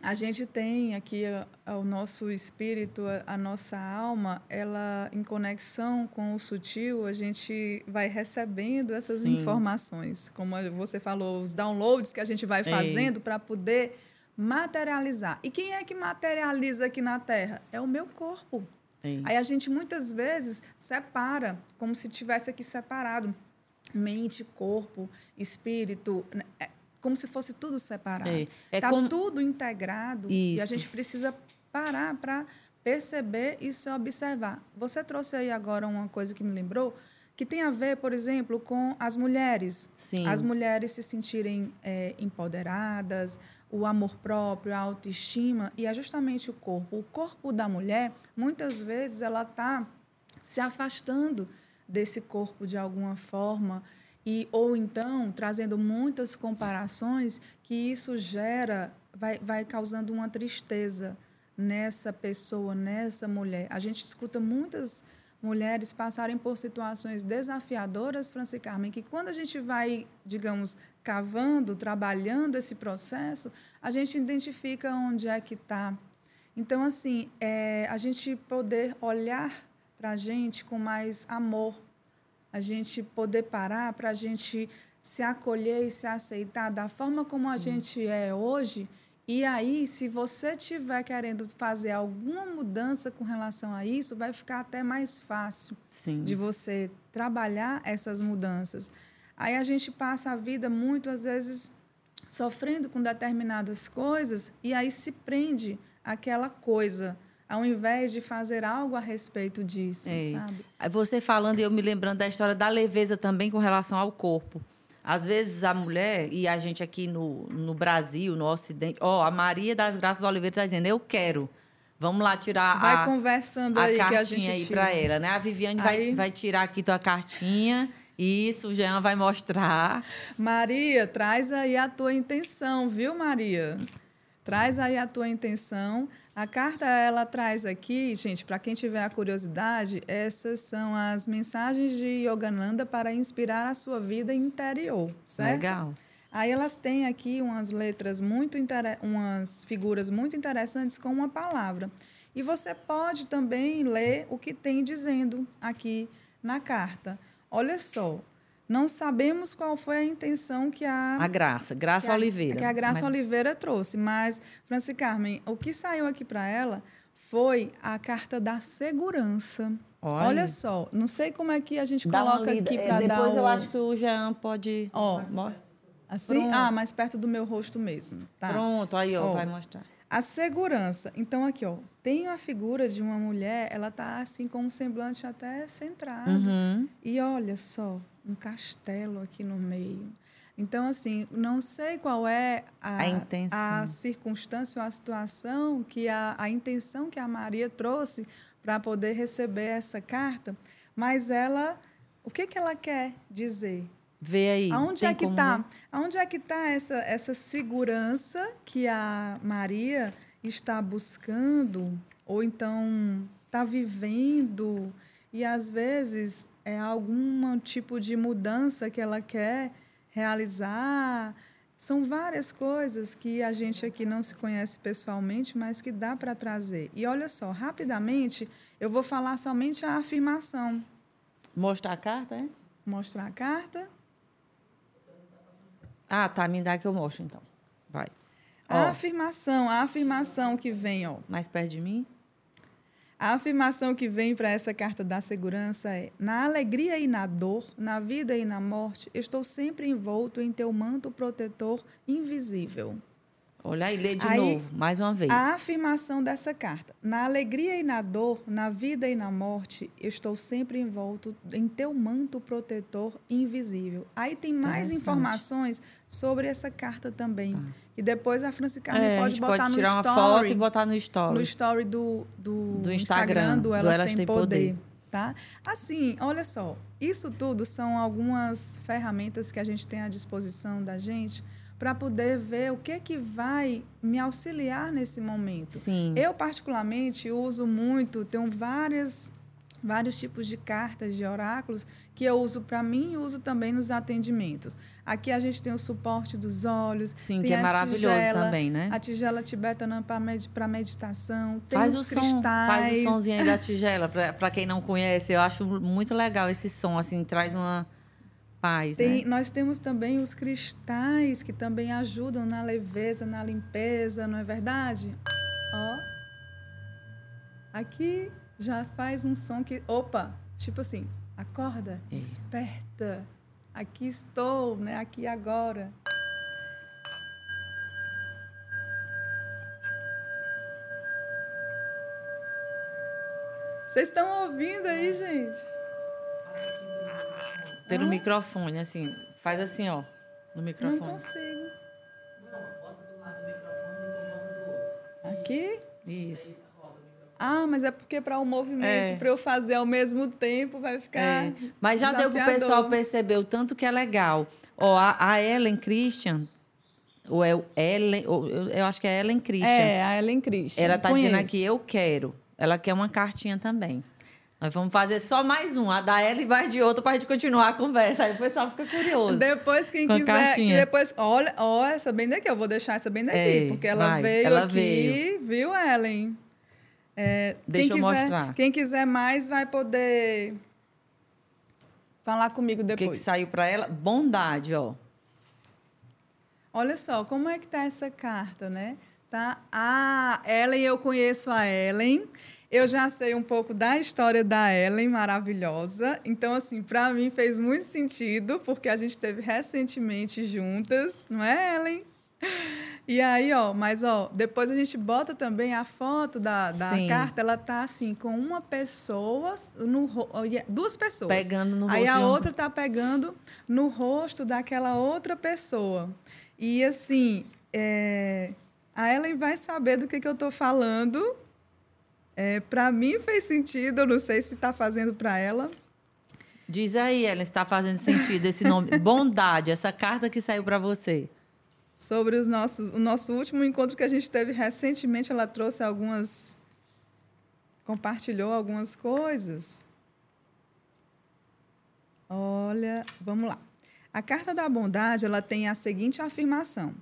a gente tem aqui o nosso espírito, a, a, nossa alma, ela em conexão com o sutil, a gente vai recebendo essas Sim. informações. Como você falou, os downloads que a gente vai fazendo para poder materializar. E quem é que materializa aqui na Terra? É o meu corpo. Aí a gente muitas vezes separa, como se tivesse aqui separado mente, corpo, espírito. Né? É, como se fosse tudo separado. Está é, é como... tudo integrado Isso. e a gente precisa parar para perceber e se observar. Você trouxe aí agora uma coisa que me lembrou, que tem a ver, por exemplo, com as mulheres. Sim. As mulheres se sentirem é, empoderadas, o amor próprio, a autoestima, e é justamente o corpo. O corpo da mulher, muitas vezes, ela está se afastando desse corpo de alguma forma e ou então trazendo muitas comparações que isso gera vai, vai causando uma tristeza nessa pessoa, nessa mulher. A gente escuta muitas mulheres passarem por situações desafiadoras, Franci Carmen, que quando a gente vai, digamos, cavando, trabalhando esse processo, a gente identifica onde é que está. Então, assim, é, a gente poder olhar para a gente com mais amor, a gente poder parar para a gente se acolher e se aceitar da forma como Sim. a gente é hoje e aí, se você estiver querendo fazer alguma mudança com relação a isso, vai ficar até mais fácil Sim. de você trabalhar essas mudanças. Aí a gente passa a vida muitas vezes sofrendo com determinadas coisas e aí se prende aquela coisa, ao invés de fazer algo a respeito disso, é. sabe? Você falando e eu me lembrando da história da leveza também com relação ao corpo. Às vezes a mulher, e a gente aqui no, no Brasil, no Ocidente, ó, a Maria das Graças Oliveira está dizendo, eu quero. Vamos lá tirar vai a, conversando a aí cartinha que a gente aí para ela, né? A Viviane aí... vai, vai tirar aqui tua cartinha. Isso, o Jean vai mostrar. Maria, traz aí a tua intenção, viu, Maria? Traz aí a tua intenção. A carta ela traz aqui, gente, para quem tiver a curiosidade, essas são as mensagens de Yogananda para inspirar a sua vida interior, certo? Legal. Aí elas têm aqui umas letras muito umas figuras muito interessantes com uma palavra. E você pode também ler o que tem dizendo aqui na carta. Olha só, não sabemos qual foi a intenção que a. A Graça, Graça que a, Oliveira. Que a Graça mas... Oliveira trouxe. Mas, Franci Carmen, o que saiu aqui para ela foi a carta da segurança. Olha. Olha. só, não sei como é que a gente Dá coloca aqui para é, dar. Depois eu acho que o Jean pode. Ó, assim? Pronto. Ah, mais perto do meu rosto mesmo. Tá. Pronto, aí ó, ó, vai mostrar. A segurança. Então, aqui, ó, tem a figura de uma mulher, ela tá assim com um semblante até centrado. Uhum. E olha só, um castelo aqui no meio. Então, assim, não sei qual é a, a, a circunstância ou a situação, que a, a intenção que a Maria trouxe para poder receber essa carta, mas ela, o que, que ela quer dizer? Vê aí. Aonde é que está? Aonde é que está essa, essa segurança que a Maria está buscando ou então está vivendo e às vezes é algum tipo de mudança que ela quer realizar. São várias coisas que a gente aqui não se conhece pessoalmente, mas que dá para trazer. E olha só, rapidamente, eu vou falar somente a afirmação. Mostrar a carta, é? Mostrar a carta. Ah, tá, me dá que eu mostro então. Vai. A afirmação, a afirmação que vem, ó. Mais perto de mim? A afirmação que vem para essa carta da segurança é: na alegria e na dor, na vida e na morte, estou sempre envolto em teu manto protetor invisível. Olha aí, lê de aí, novo, mais uma vez. A afirmação dessa carta. Na alegria e na dor, na vida e na morte, estou sempre envolto em teu manto protetor invisível. Aí tem mais informações sobre essa carta também. Tá. E depois a Franci Carmen é, pode botar pode tirar no uma story. foto e botar no story. No story do, do, do Instagram, Instagram, do Elas, do Elas Têm Poder. poder. Tá? Assim, olha só, isso tudo são algumas ferramentas que a gente tem à disposição da gente para poder ver o que que vai me auxiliar nesse momento. Sim. Eu particularmente uso muito, tenho várias vários tipos de cartas de oráculos que eu uso para mim e uso também nos atendimentos. Aqui a gente tem o suporte dos olhos. Sim, que é maravilhoso tigela, também, né? A tigela tibetana para meditação. Tem faz os o cristais. Som, faz o somzinho aí da tigela, para quem não conhece. Eu acho muito legal esse som, assim, traz uma paz. Tem, né? Nós temos também os cristais que também ajudam na leveza, na limpeza, não é verdade? Ó. Aqui já faz um som que. Opa! Tipo assim, acorda, é. desperta. Aqui estou, né? Aqui agora. Vocês estão ouvindo aí, gente? Pelo microfone, assim. Faz assim, ó. No Não microfone. consigo. Aqui? Isso. Ah, mas é porque para o movimento, É. para eu fazer ao mesmo tempo, vai ficar. É. Mas já deu pro desafiador. pessoal perceber o tanto que é legal. Ó, a, a Ellen Christian, ou é o Ellen, ou eu, acho que é Ellen Christian. É, a Ellen Christian. Ela tá dizendo aqui, eu quero. Ela quer uma cartinha também. Nós vamos fazer só mais um. A da Ellen vai de outra para a gente continuar a conversa. Aí o pessoal fica curioso. Depois, quem Com quiser. depois, olha, ó, essa bem daqui. Eu vou deixar essa bem daqui, É, porque ela vai, veio ela aqui, veio. viu, Ellen? É, Deixa quem eu quiser, mostrar. Quem quiser mais vai poder falar comigo O que, depois. que saiu para ela? Bondade, ó. Olha só, como é que tá essa carta, né? Tá? Ah, Ellen, eu conheço a Ellen. Eu já sei um pouco da história da Ellen, maravilhosa. Então, assim, para mim fez muito sentido, porque a gente esteve recentemente juntas, não é, Ellen? E aí, ó, mas ó, depois a gente bota também a foto da, da Sim. carta, ela tá assim, com uma pessoa, no, ro- duas pessoas. Pegando no Aí rosto a de um- outra tá pegando no rosto daquela outra pessoa. E assim, é, a Ellen vai saber do que, que eu tô falando. É, para mim fez sentido, eu não sei se está fazendo para ela. Diz aí, Ellen, se está fazendo sentido esse nome. Bondade, essa carta que saiu para você. Sobre os nossos, o nosso último encontro que a gente teve recentemente, ela trouxe algumas. compartilhou algumas coisas. Olha, vamos lá. A carta da bondade ela tem a seguinte afirmação: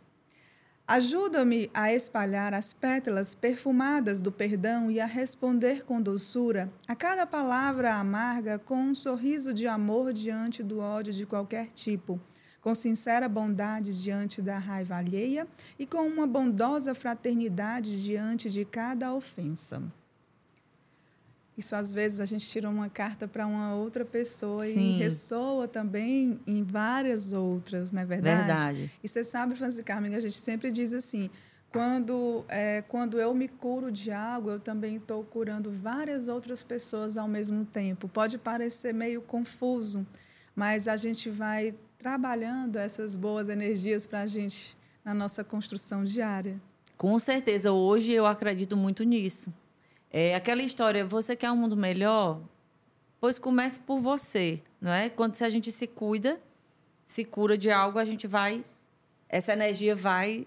Ajuda-me a espalhar as pétalas perfumadas do perdão e a responder com doçura a cada palavra amarga com um sorriso de amor diante do ódio de qualquer tipo, com sincera bondade diante da raiva alheia e com uma bondosa fraternidade diante de cada ofensa. Isso às vezes a gente tira uma carta para uma outra pessoa Sim. e ressoa também em várias outras, não é verdade? Verdade. E você sabe, Francisca Carmen, a gente sempre diz assim: quando, é, quando eu me curo de algo, eu também estou curando várias outras pessoas ao mesmo tempo. Pode parecer meio confuso, mas a gente vai trabalhando essas boas energias para a gente na nossa construção diária. Com certeza, hoje eu acredito muito nisso. É aquela história, você quer um mundo melhor? Pois comece por você, não é? Quando se a gente se cuida, se cura de algo, a gente vai essa energia vai,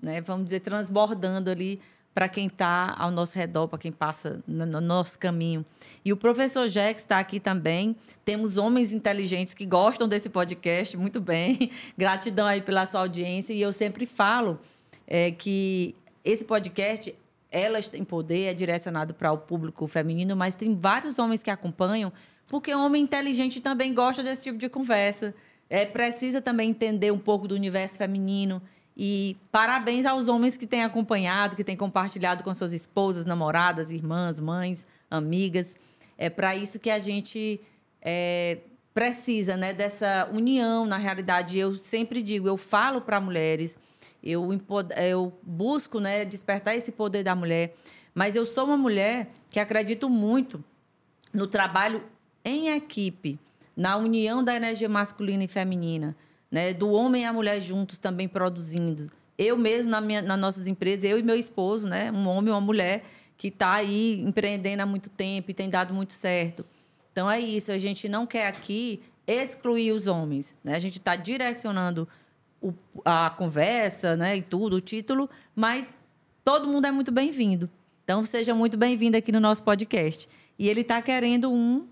né, vamos dizer, transbordando ali para quem está ao nosso redor, para quem passa no, no nosso caminho. E o professor Jex está aqui também. Temos homens inteligentes que gostam desse podcast, muito bem. Gratidão aí pela sua audiência. E eu sempre falo é, que esse podcast, elas têm poder, é direcionado para o público feminino, mas tem vários homens que acompanham, porque homem inteligente também gosta desse tipo de conversa. É, precisa também entender um pouco do universo feminino. E parabéns aos homens que têm acompanhado, que têm compartilhado com suas esposas, namoradas, irmãs, mães, amigas. É para isso que a gente é, precisa, né? Dessa união, na realidade. Eu sempre digo, eu falo para mulheres, eu, eu busco né, despertar esse poder da mulher, mas eu sou uma mulher que acredito muito no trabalho em equipe, na união da energia masculina e feminina, né? do homem e a mulher juntos também produzindo. Eu mesmo, na minha, nas nossas empresas, eu e meu esposo, né? um homem e uma mulher que está aí empreendendo há muito tempo e tem dado muito certo. Então é isso, a gente não quer aqui excluir os homens, né? A gente está direcionando o- a conversa, né, e tudo, o título, mas todo mundo é muito bem-vindo. Então seja muito bem-vindo aqui no nosso podcast. E ele está querendo um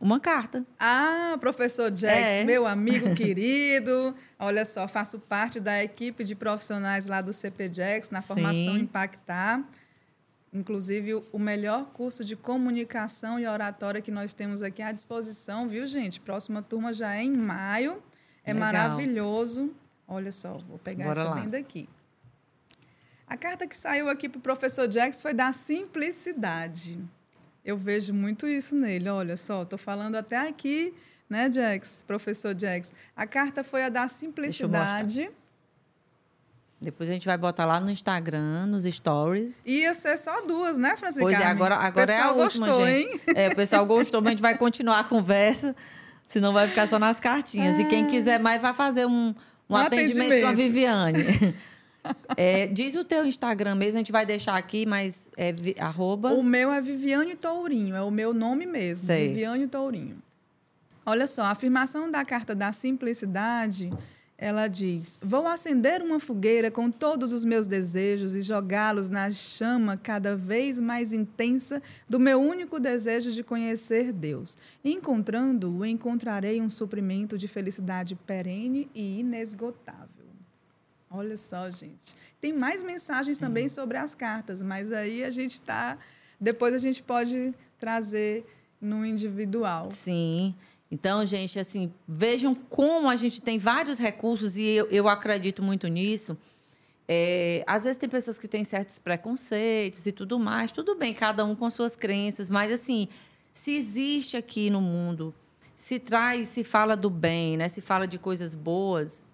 uma carta. Ah, professor Jax, É. meu amigo querido. Olha só, faço parte da equipe de profissionais lá do CP Jax, na formação Sim. Impactar. Inclusive, o melhor curso de comunicação e oratória que nós temos aqui à disposição, viu, gente? Próxima turma já é em maio. É Legal. maravilhoso. Olha só, vou pegar Bora essa lá. bem daqui. A carta que saiu aqui para o professor Jax foi da simplicidade. Eu vejo muito isso nele. Olha só, estou falando até aqui, né, Jax? Professor Jax. A carta foi a da simplicidade. Depois a gente vai botar lá no Instagram, nos stories. Ia ser só duas, né, Francisca? Pois é, agora, agora é a última, gostou, gente. Hein? É, o pessoal gostou, mas a gente vai continuar a conversa, senão vai ficar só nas cartinhas. E quem quiser mais vai fazer um, um, Um atendimento, atendimento. com a Viviane. É, diz o teu Instagram mesmo, a gente vai deixar aqui, mas é vi- arroba. O meu é Viviane Tourinho, é o meu nome mesmo, Sei. Viviane Tourinho. Olha só, a afirmação da carta da simplicidade, ela diz: Vou acender uma fogueira com todos os meus desejos e jogá-los na chama cada vez mais intensa do meu único desejo de conhecer Deus. Encontrando-o, encontrarei um suprimento de felicidade perene e inesgotável. Olha só, gente. Tem mais mensagens também sobre as cartas, mas aí a gente está. Depois a gente pode trazer no individual. Sim. Então, gente, assim, vejam como a gente tem vários recursos e eu, eu acredito muito nisso. É, às vezes tem pessoas que têm certos preconceitos e tudo mais. Tudo bem, cada um com suas crenças, mas assim, se existe aqui no mundo, se traz, se fala do bem, né? Se fala de coisas boas,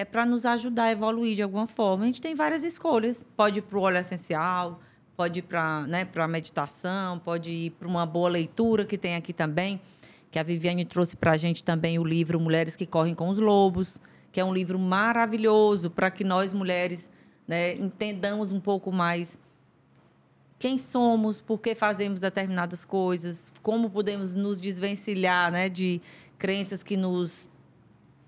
é para nos ajudar a evoluir de alguma forma. A gente tem várias escolhas. Pode ir para o óleo essencial, pode ir para né, a meditação, pode ir para uma boa leitura que tem aqui também, que a Viviane trouxe para a gente também o livro Mulheres que Correm com os Lobos, que é um livro maravilhoso para que nós mulheres né, entendamos um pouco mais quem somos, por que fazemos determinadas coisas, como podemos nos desvencilhar né, de crenças que nos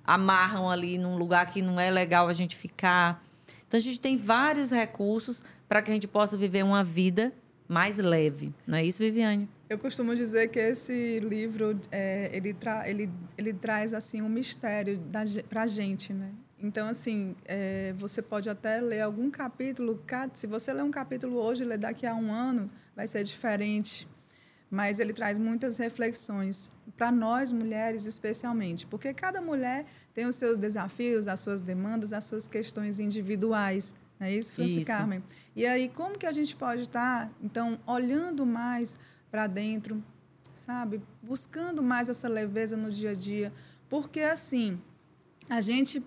amarram ali num lugar que não é legal a gente ficar. Então a gente tem vários recursos para que a gente possa viver uma vida mais leve. Não é isso, Viviane? Eu costumo dizer que esse livro é, ele, tra ele, ele traz assim um mistério para a gente, né? Então assim é, você pode até ler algum capítulo, se você ler um capítulo hoje, ler daqui a um ano, vai ser diferente. Mas ele traz muitas reflexões para nós mulheres especialmente, porque cada mulher tem os seus desafios, as suas demandas, as suas questões individuais. Não é isso, Franci. Carmen? E aí, como que a gente pode estar, então, olhando mais para dentro, sabe? Buscando mais essa leveza no dia a dia. Porque, assim, a gente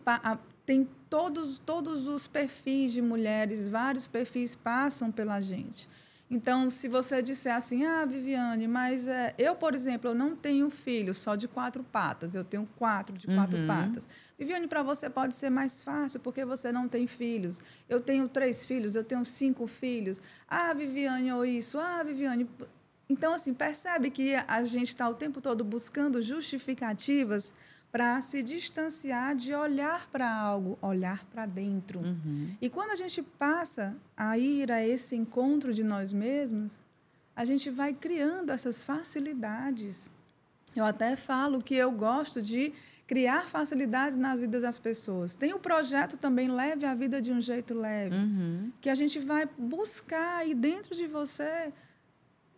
tem todos, todos os perfis de mulheres, vários perfis passam pela gente. Então, se você disser assim, ah, Viviane, mas é, eu, por exemplo, eu não tenho filho só de quatro patas, eu tenho quatro de quatro patas. Viviane, para você pode ser mais fácil, porque você não tem filhos. Eu tenho três filhos, eu tenho cinco filhos. Ah, Viviane, ou isso. Ah, Viviane. Então, assim, percebe que a gente está o tempo todo buscando justificativas para se distanciar de olhar para algo, olhar para dentro. E quando a gente passa a ir a esse encontro de nós mesmos, a gente vai criando essas facilidades. Eu até falo que eu gosto de criar facilidades nas vidas das pessoas. Tem o projeto também Leve a Vida de um Jeito Leve, que a gente vai buscar aí dentro de você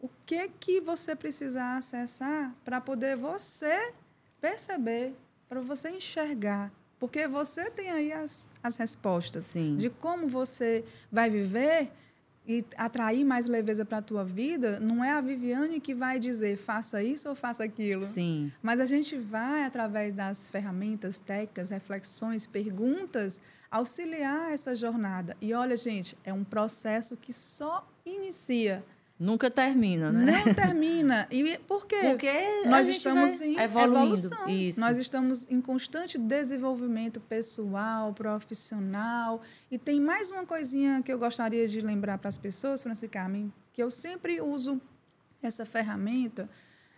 o que que você precisa acessar para poder você perceber, para você enxergar. Porque você tem aí as, as respostas Sim. de como você vai viver e atrair mais leveza para a tua vida. Não é a Viviane que vai dizer faça isso ou faça aquilo. Sim. Mas a gente vai, através das ferramentas, técnicas, reflexões, perguntas, auxiliar essa jornada. E olha, gente, é um processo que só inicia, Nunca termina, né? não termina. E por quê? Porque a nós gente estamos em evoluindo. evolução. Isso. Nós estamos em constante desenvolvimento pessoal, profissional. E tem mais uma coisinha que eu gostaria de lembrar para as pessoas, Franci Carmen, que eu sempre uso essa ferramenta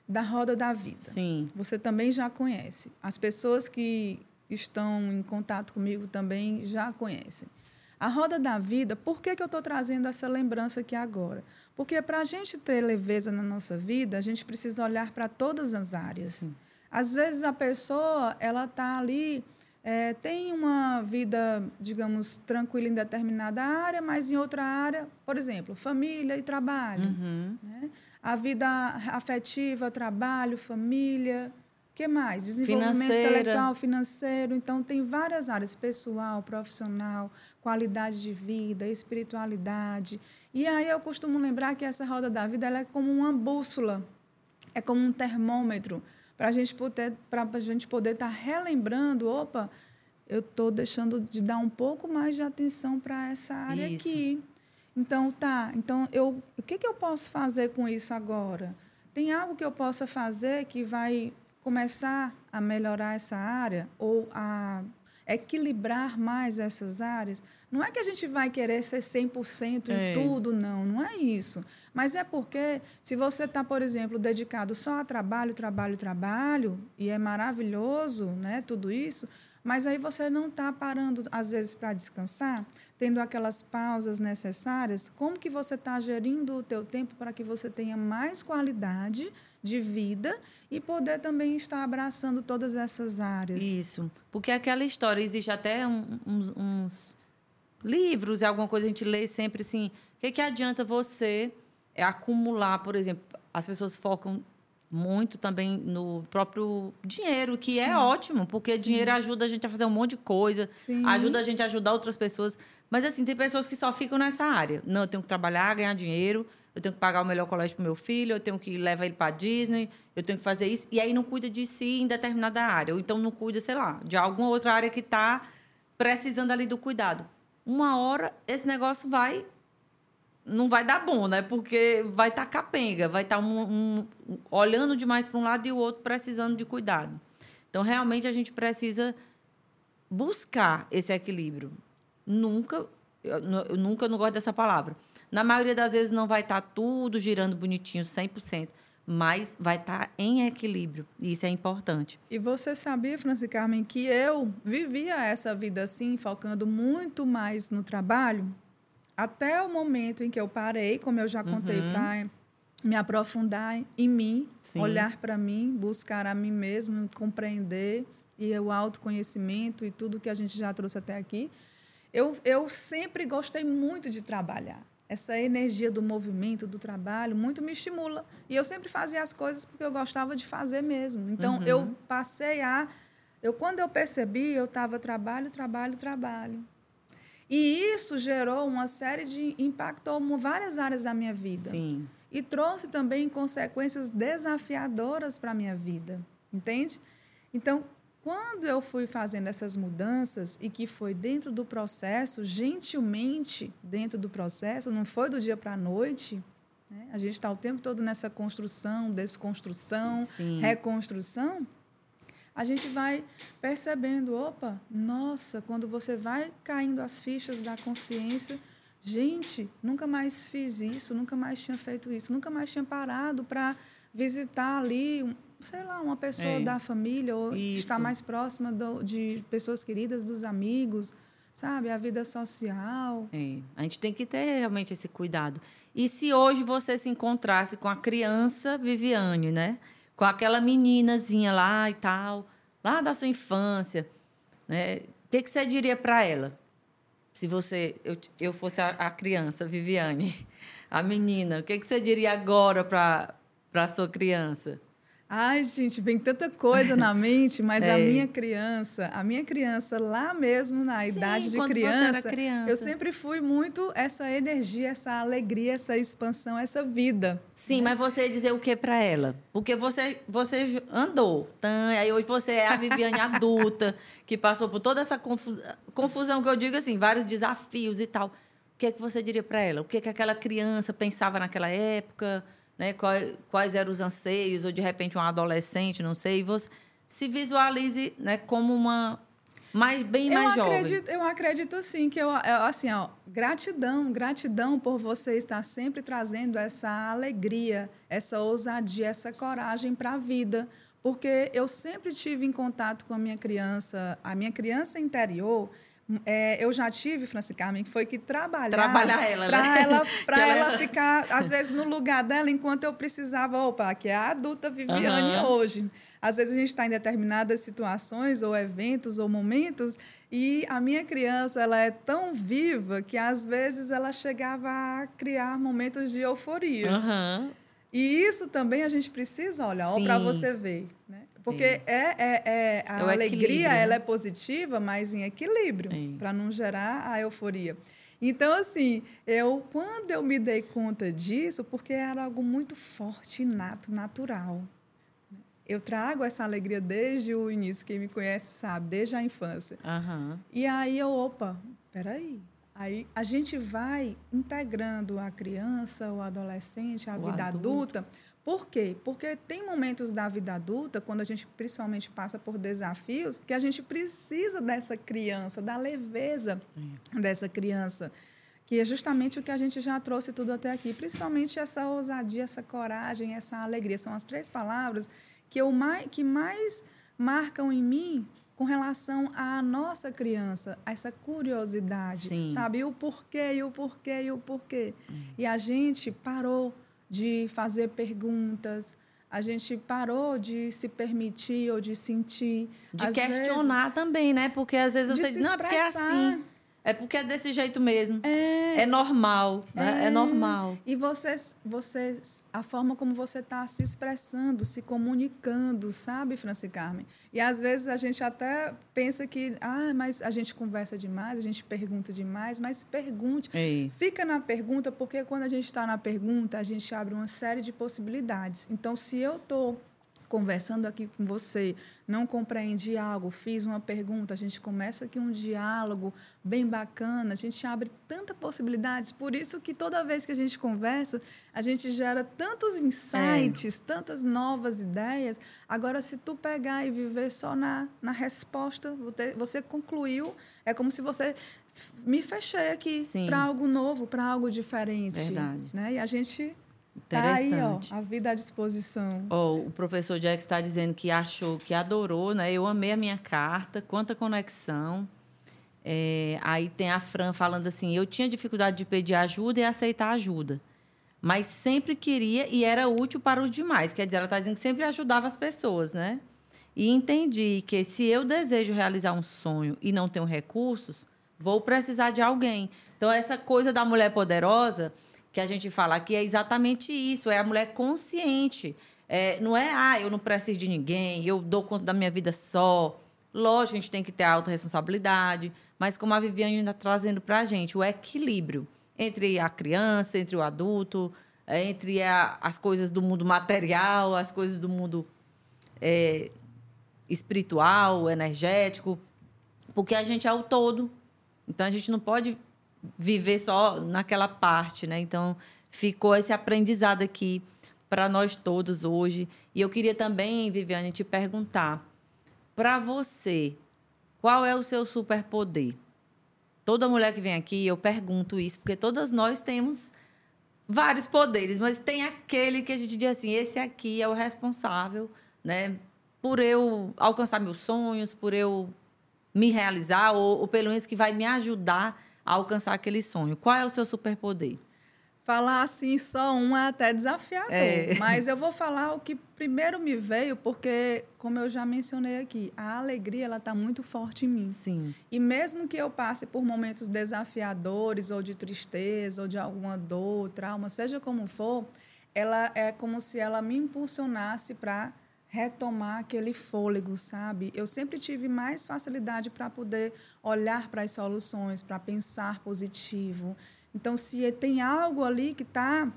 da roda da vida. Sim. Você também já conhece. As pessoas que estão em contato comigo também já conhecem. A roda da vida, por que, que eu estou trazendo essa lembrança aqui agora? Porque para a gente ter leveza na nossa vida, a gente precisa olhar para todas as áreas. Às vezes a pessoa ela está ali, é, tem uma vida, digamos, tranquila em determinada área, mas em outra área, por exemplo, família e trabalho. Né? A vida afetiva, trabalho, família. O que mais? Desenvolvimento Financeira. intelectual, financeiro. Então, tem várias áreas: pessoal, profissional, qualidade de vida, espiritualidade. E aí eu costumo lembrar que essa roda da vida ela é como uma bússola, é como um termômetro para a gente poder para a gente poder estar relembrando, opa, eu estou deixando de dar um pouco mais de atenção para essa área isso. aqui. Então, tá. Então, eu, o que, que eu posso fazer com isso agora? Tem algo que eu possa fazer que vai começar a melhorar essa área ou a equilibrar mais essas áreas? Não é que a gente vai querer ser 100% em é. tudo, não. Não é isso. Mas é porque, se você está, por exemplo, dedicado só a trabalho, trabalho, trabalho, e é maravilhoso né, tudo isso, mas aí você não está parando, às vezes, para descansar, tendo aquelas pausas necessárias. Como que você está gerindo o teu tempo para que você tenha mais qualidade de vida e poder também estar abraçando todas essas áreas? Isso. Porque aquela história, existe até um, um, uns livros e alguma coisa a gente lê sempre assim, o que, que adianta você acumular, por exemplo, as pessoas focam muito também no próprio dinheiro, que é Sim. é ótimo, porque Sim. dinheiro ajuda a gente a fazer um monte de coisa, Sim. ajuda a gente a ajudar outras pessoas. Mas, assim, tem pessoas que só ficam nessa área. Não, eu tenho que trabalhar, ganhar dinheiro, eu tenho que pagar o melhor colégio para meu filho, eu tenho que levar ele para Disney, eu tenho que fazer isso. E aí não cuida de si em determinada área. Ou então não cuida, sei lá, de alguma outra área que está precisando ali do cuidado. Uma hora esse negócio vai não vai dar bom, né? Porque vai estar tá capenga, vai estar tá um, um, olhando demais para um lado e o outro precisando de cuidado. Então, realmente, a gente precisa buscar esse equilíbrio. Nunca, eu, eu nunca não gosto dessa palavra. Na maioria das vezes não vai estar tá tudo girando bonitinho 100%, mas vai estar tá em equilíbrio. E isso é importante. E você sabia, Franci Carmen, que eu vivia essa vida assim, focando muito mais no trabalho? até o momento em que eu parei, como eu já contei, uhum. para me aprofundar em mim, Sim. olhar para mim, buscar a mim mesmo, compreender e o autoconhecimento e tudo que a gente já trouxe até aqui. Eu, eu sempre gostei muito de trabalhar. Essa energia do movimento, do trabalho, muito me estimula. E eu sempre fazia as coisas porque eu gostava de fazer mesmo. Então, uhum. eu passei a. Eu, quando eu percebi, eu estava trabalho, trabalho, trabalho. E isso gerou uma série de. impactou várias áreas da minha vida. Sim. E trouxe também consequências desafiadoras para a minha vida. Entende? Então, quando eu fui fazendo essas mudanças e que foi dentro do processo, gentilmente dentro do processo, não foi do dia para a noite. Né? A gente está o tempo todo nessa construção, desconstrução, Sim. reconstrução a gente vai percebendo, opa, nossa, quando você vai caindo as fichas da consciência, gente, nunca mais fiz isso, nunca mais tinha feito isso, nunca mais tinha parado para visitar ali, sei lá, uma pessoa é. da família ou isso. estar mais próxima do, de pessoas queridas, dos amigos, sabe, a vida social. É. A gente tem que ter realmente esse cuidado. E se hoje você se encontrasse com a criança Viviane, né? com aquela meninazinha lá e tal, lá da sua infância, né? O que, que você diria para ela? Se você eu, eu fosse a, a, criança, Viviane, a menina, o que, que você diria agora para a sua criança? Ai, gente, vem tanta coisa na mente, mas é. a minha criança, a minha criança lá mesmo na Sim, idade de criança, criança, eu sempre fui muito essa energia, essa alegria, essa expansão, essa vida. Sim, né? mas você ia dizer o que para ela? Porque você você andou, tá? aí hoje você é a Viviane adulta que passou por toda essa confusão, confusão que eu digo assim, vários desafios e tal. O que é que você diria para ela? O que é que aquela criança pensava naquela época? Né, quais, quais eram os anseios, ou de repente um adolescente, não sei, e você se visualize né, como uma mais bem mais eu acredito, jovem. Eu acredito sim que eu assim, ó, gratidão, gratidão por você estar sempre trazendo essa alegria, essa ousadia, essa coragem para a vida, porque eu sempre tive em contato com a minha criança, a minha criança interior, é, eu já tive, Franci Carmen, que foi que trabalhar. Trabalhar ela, pra né? Ela, para ela, ela ficar, às vezes, no lugar dela, enquanto eu precisava, opa, que é a adulta Viviane uhum. hoje. Às vezes a gente está em determinadas situações, ou eventos, ou momentos, e a minha criança ela é tão viva que às vezes ela chegava a criar momentos de euforia. Uhum. E isso também a gente precisa olhar, para você ver. Né? Porque é, é, é, a é alegria ela né? é positiva, mas em equilíbrio, para não gerar a euforia. Então, assim, eu quando eu me dei conta disso, porque era algo muito forte, inato, natural. eu trago essa alegria desde o início, quem me conhece sabe, desde a infância. Uhum. E aí eu, opa, peraí. Aí a gente vai integrando a criança, o adolescente, a O vida adulto. adulta. Por quê? Porque tem momentos da vida adulta, quando a gente principalmente passa por desafios, que a gente precisa dessa criança, da leveza dessa criança que é justamente o que a gente já trouxe tudo até aqui, principalmente essa ousadia, essa coragem, essa alegria. São as três palavras que, eu mais, que mais marcam em mim com relação à nossa criança, essa curiosidade, Sim. sabe? E o porquê, e o porquê, e o porquê. E a gente parou de fazer perguntas, a gente parou de se permitir ou de sentir. De Às vezes, questionar também, né? Porque às vezes você diz, não, é porque é assim. É porque é desse jeito mesmo. É. É normal, né? É, normal. E você, você, a forma como você está se expressando, se comunicando, sabe, Franci Carmen? E às vezes a gente até pensa que, ah, mas a gente conversa demais, a gente pergunta demais, mas pergunte. É. Fica na pergunta, porque quando a gente está na pergunta, a gente abre uma série de possibilidades. Então, se eu estou conversando aqui com você, não compreendi algo, fiz uma pergunta, a gente começa aqui um diálogo bem bacana, a gente abre tantas possibilidades, por isso que toda vez que a gente conversa, a gente gera tantos insights, tantas novas ideias. Agora, se tu pegar e viver só na, na resposta, você, concluiu, é como se você me fechei aqui para algo novo, para algo diferente. Verdade. Né? E a gente tá aí, ó, a vida à disposição. Ó, o professor Jack está dizendo que achou, que adorou, né? Eu amei a minha carta, quanta conexão. É, aí tem a Fran falando assim: eu tinha dificuldade de pedir ajuda e aceitar ajuda, mas sempre queria e era útil para os demais. Quer dizer, ela está dizendo que sempre ajudava as pessoas, né? E entendi que se eu desejo realizar um sonho e não tenho recursos, vou precisar de alguém. Então, essa coisa da mulher poderosa que a gente fala aqui é exatamente isso: é a mulher consciente. É, não é, ah, eu não preciso de ninguém, eu dou conta da minha vida só. Lógico, a gente tem que ter alta responsabilidade, mas como a Viviane está trazendo para a gente, o equilíbrio entre a criança, entre o adulto, é, entre a- as coisas do mundo material, as coisas do mundo é, espiritual, energético, porque a gente é o todo. Então a gente não pode viver só naquela parte, né? Então ficou esse aprendizado aqui para nós todos hoje. E eu queria também, Viviane, te perguntar para você, qual é o seu superpoder? Toda mulher que vem aqui, eu pergunto isso, porque todas nós temos vários poderes, mas tem aquele que a gente diz assim, esse aqui é o responsável, né, por eu alcançar meus sonhos, por eu me realizar ou, ou pelo menos que vai me ajudar a alcançar aquele sonho. Qual é o seu superpoder? Falar assim só um é até desafiador. É. Mas eu vou falar o que primeiro me veio, porque, como eu já mencionei aqui, a alegria ela está muito forte em mim. Sim. E mesmo que eu passe por momentos desafiadores, ou de tristeza, ou de alguma dor, trauma, seja como for, ela é como se ela me impulsionasse para retomar aquele fôlego, sabe? Eu sempre tive mais facilidade para poder olhar para as soluções, para pensar positivo. Então, se tem algo ali que está,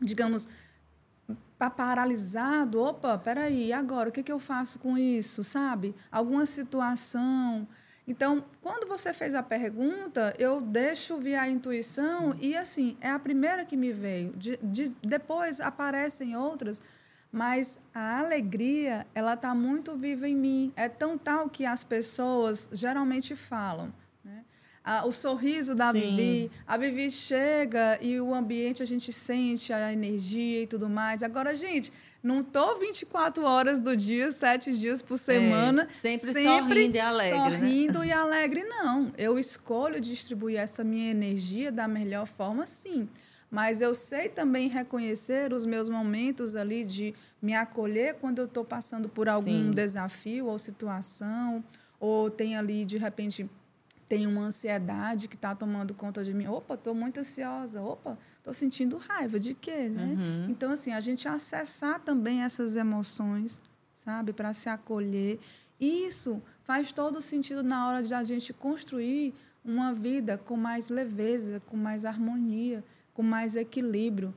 digamos, pa- paralisado, opa, peraí, agora? O que, que eu faço com isso, sabe? Alguma situação. Então, quando você fez a pergunta, eu deixo vir a intuição e, assim, é a primeira que me veio. De, de- depois aparecem outras, mas a alegria, ela está muito viva em mim. É tão tal que as pessoas geralmente falam. né? Ah, o sorriso da Sim. Vivi, a Vivi chega e o ambiente a gente sente a energia e tudo mais. Agora, gente, não tô 24 horas do dia, sete dias por semana, É, sempre sorrindo e alegre, né? sorrindo e alegre, não. Eu escolho distribuir essa minha energia da melhor forma, sim. Mas eu sei também reconhecer os meus momentos ali de me acolher quando eu estou passando por algum Sim. desafio ou situação, ou tem ali, de repente, tem uma ansiedade que está tomando conta de mim. Opa, estou muito ansiosa. Opa, estou sentindo raiva. De quê? Né? Então, assim, a gente acessar também essas emoções, sabe? Para se acolher. Isso faz todo sentido na hora de a gente construir uma vida com mais leveza, com mais harmonia, com mais equilíbrio.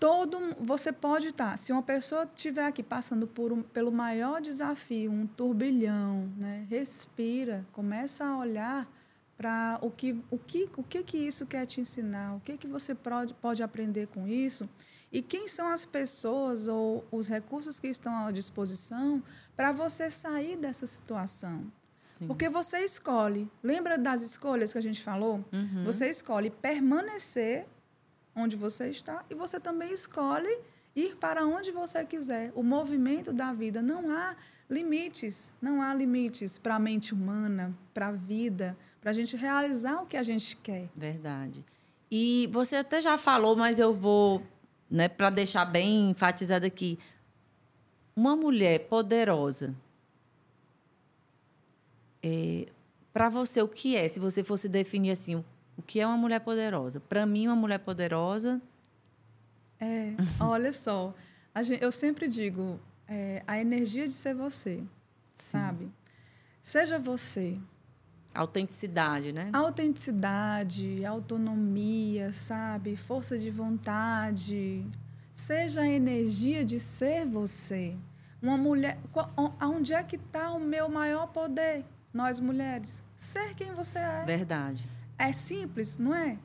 todo você pode estar. Se uma pessoa estiver aqui passando por um, pelo maior desafio, um turbilhão, né? respira, começa a olhar para o que, o, que, o que que isso quer te ensinar, o que, que você pode, pode aprender com isso e quem são as pessoas ou os recursos que estão à disposição para você sair dessa situação. Sim. Porque você escolhe. Lembra das escolhas que a gente falou? Uhum. Você escolhe permanecer onde você está e você também escolhe ir para onde você quiser. O movimento da vida não há limites, não há limites para a mente humana, para a vida, para a gente realizar o que a gente quer. Verdade. E você até já falou, mas eu vou, né, para deixar bem enfatizado aqui, uma mulher poderosa. É, para você o que é? Se você fosse definir assim, o que é uma mulher poderosa? Para mim, uma mulher poderosa. É, olha só. Gente, eu sempre digo, é, a energia de ser você, Sim. sabe? Seja você. Autenticidade, né? Autenticidade, autonomia, sabe? Força de vontade. Seja a energia de ser você. Uma mulher. Onde é que está o meu maior poder? Nós mulheres. Ser quem você é. Verdade. É simples, não é?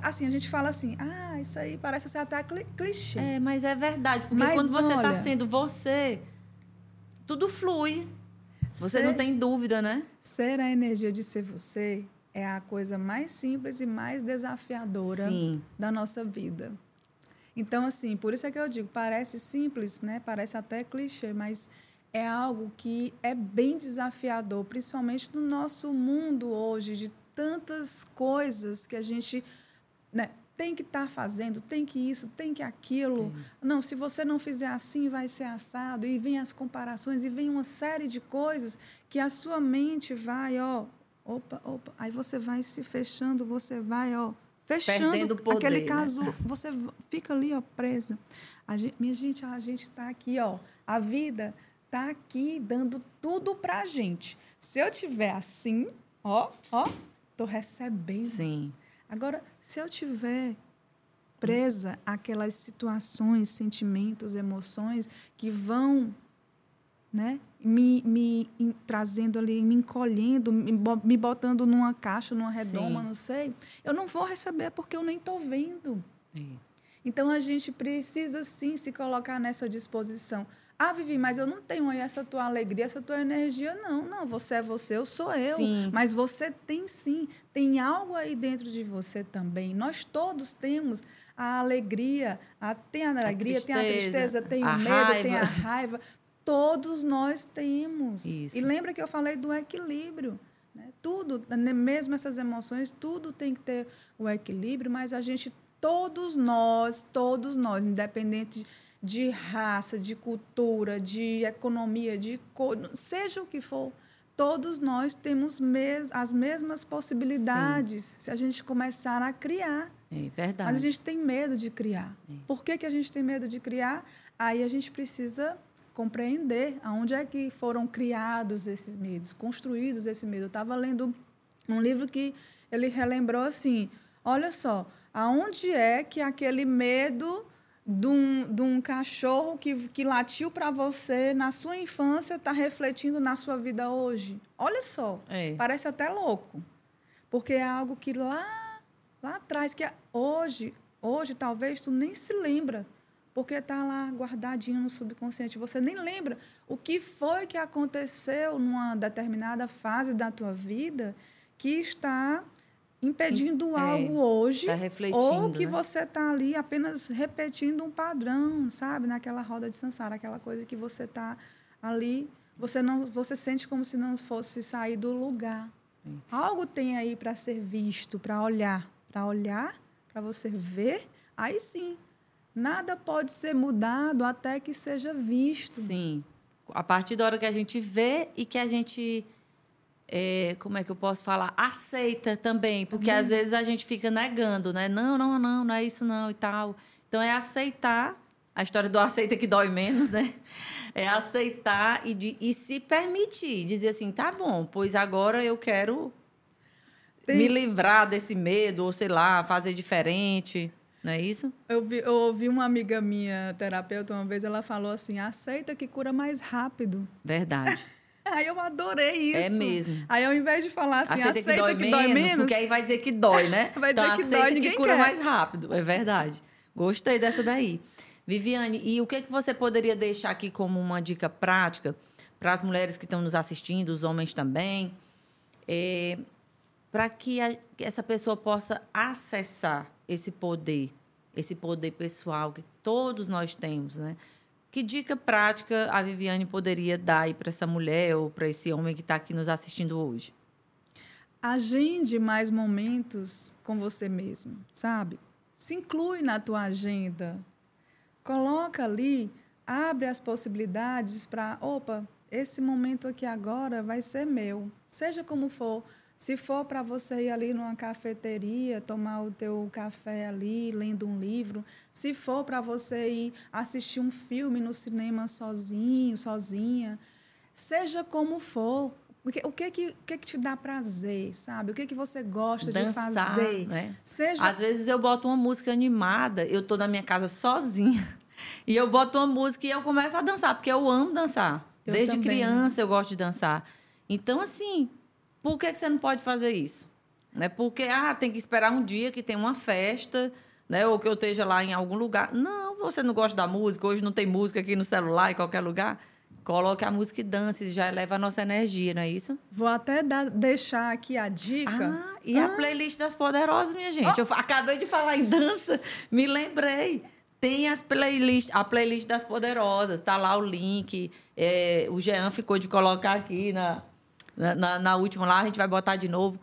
Assim, a gente fala assim, ah, isso aí parece ser até clichê. É, mas é verdade. Porque mas quando você está sendo você, tudo flui. Você ser, não tem dúvida, né? Ser a energia de ser você é a coisa mais simples e mais desafiadora Sim. da nossa vida. Então, assim, por isso é que eu digo, parece simples, né? Parece até clichê, mas é algo que é bem desafiador, principalmente no nosso mundo hoje de tantas coisas que a gente né, tem que estar tá fazendo, tem que isso, tem que aquilo. Não, se você não fizer assim, vai ser assado. E vem as comparações, e vem uma série de coisas que a sua mente vai, ó, opa, opa. Aí você vai se fechando, você vai, ó, fechando Perdendo poder, aquele né? caso, você fica ali, ó, presa. A gente, minha gente, a gente está aqui, ó, a vida está aqui dando tudo para a gente. Se eu tiver assim, ó, ó, Estou recebendo. Sim. Agora, se eu tiver presa àquelas situações, sentimentos, emoções que vão né, me, me trazendo ali, me encolhendo, me, me botando numa caixa, numa redoma, Sim. não sei, eu não vou receber porque eu nem estou vendo. Sim. Então a gente precisa sim se colocar nessa disposição. Ah, Vivi, mas eu não tenho aí essa tua alegria, essa tua energia. Não, não, você é você, eu sou eu. Sim. Mas você tem sim, tem algo aí dentro de você também. Nós todos temos a alegria, a, tem a alegria, a tem a tristeza, tem o medo, raiva. tem a raiva. Todos nós temos. Isso. E lembra que eu falei do equilíbrio. Né? Tudo, né, mesmo essas emoções, tudo tem que ter o equilíbrio, mas a gente, todos nós, todos nós, independente de de raça, de cultura, de economia, de cor, seja o que for, todos nós temos mes as mesmas possibilidades Sim. se a gente começar a criar. É verdade. Mas a gente tem medo de criar. É. Por que, que a gente tem medo de criar? Aí a gente precisa compreender aonde é que foram criados esses medos, construídos esse medo. Eu estava lendo um livro que ele relembrou assim, olha só, aonde é que aquele medo de um, de um cachorro que, que latiu para você na sua infância está refletindo na sua vida hoje. Olha só, é. parece até louco. Porque é algo que lá, lá atrás, que é, hoje, hoje talvez tu nem se lembra, porque está lá guardadinho no subconsciente. Você nem lembra o que foi que aconteceu numa determinada fase da tua vida que está impedindo é, algo hoje tá ou que né? você está ali apenas repetindo um padrão, sabe, naquela roda de sansara, aquela coisa que você está ali, você não, você sente como se não fosse sair do lugar. Algo tem aí para ser visto, para olhar, para olhar, para você ver. Aí sim, nada pode ser mudado até que seja visto. Sim. A partir da hora que a gente vê e que a gente é, como é que eu posso falar? Aceita também, porque às vezes a gente fica negando, né? Não, não, não, não é isso não e tal. Então é aceitar. A história do aceita que dói menos, né? É aceitar e, de, e se permitir. Dizer assim, tá bom, pois agora eu quero Tem... me livrar desse medo, ou sei lá, fazer diferente. Não é isso? Eu, vi, eu ouvi uma amiga minha, terapeuta, uma vez, ela falou assim: aceita que cura mais rápido. Verdade. Aí eu adorei É isso. mesmo. Aí ao invés de falar assim, aceita, aceita, que, dói, que menos, dói menos, porque aí vai dizer que dói, né? Vai então, dizer que aceita dói, que ninguém cura quer. mais rápido. É verdade. Gostei dessa daí. Viviane, e o que, que você poderia deixar aqui como uma dica prática para as mulheres que estão nos assistindo, os homens também, é, para que que essa pessoa possa acessar esse poder, esse poder pessoal que todos nós temos, né? Que dica prática a Viviane poderia dar para essa mulher ou para esse homem que está aqui nos assistindo hoje? agende mais momentos com você mesmo, sabe? Se inclui na tua agenda. Coloca ali, abre as possibilidades para, opa, esse momento aqui agora vai ser meu. Seja como for, se for para você ir ali numa cafeteria, tomar o teu café ali, lendo um livro, se for para você ir assistir um filme no cinema sozinho, sozinha, seja como for, o que, o que, que, o que, que te dá prazer, sabe? O que, que você gosta de Dançar, fazer? né? Seja Às vezes eu boto uma música animada, eu tô na minha casa sozinha, e eu boto uma música e eu começo a dançar, porque eu amo dançar. Eu Desde também. criança eu gosto de dançar. Então, assim, por que, que você não pode fazer isso? Né? Porque, ah, tem que esperar um dia que tem uma festa, né? ou que eu esteja lá em algum lugar. Não, você não gosta da música, hoje não tem música aqui no celular, em qualquer lugar. Coloque a música e dance, já eleva a nossa energia, não é isso? Vou até dar- deixar aqui a dica. Ah, e a playlist das poderosas, minha gente. Eu fa- acabei de falar em dança, me lembrei. Tem as playlist, a playlist das poderosas, tá lá o link. É, o Jean ficou de colocar aqui na, na, na- última lá, a gente vai botar de novo.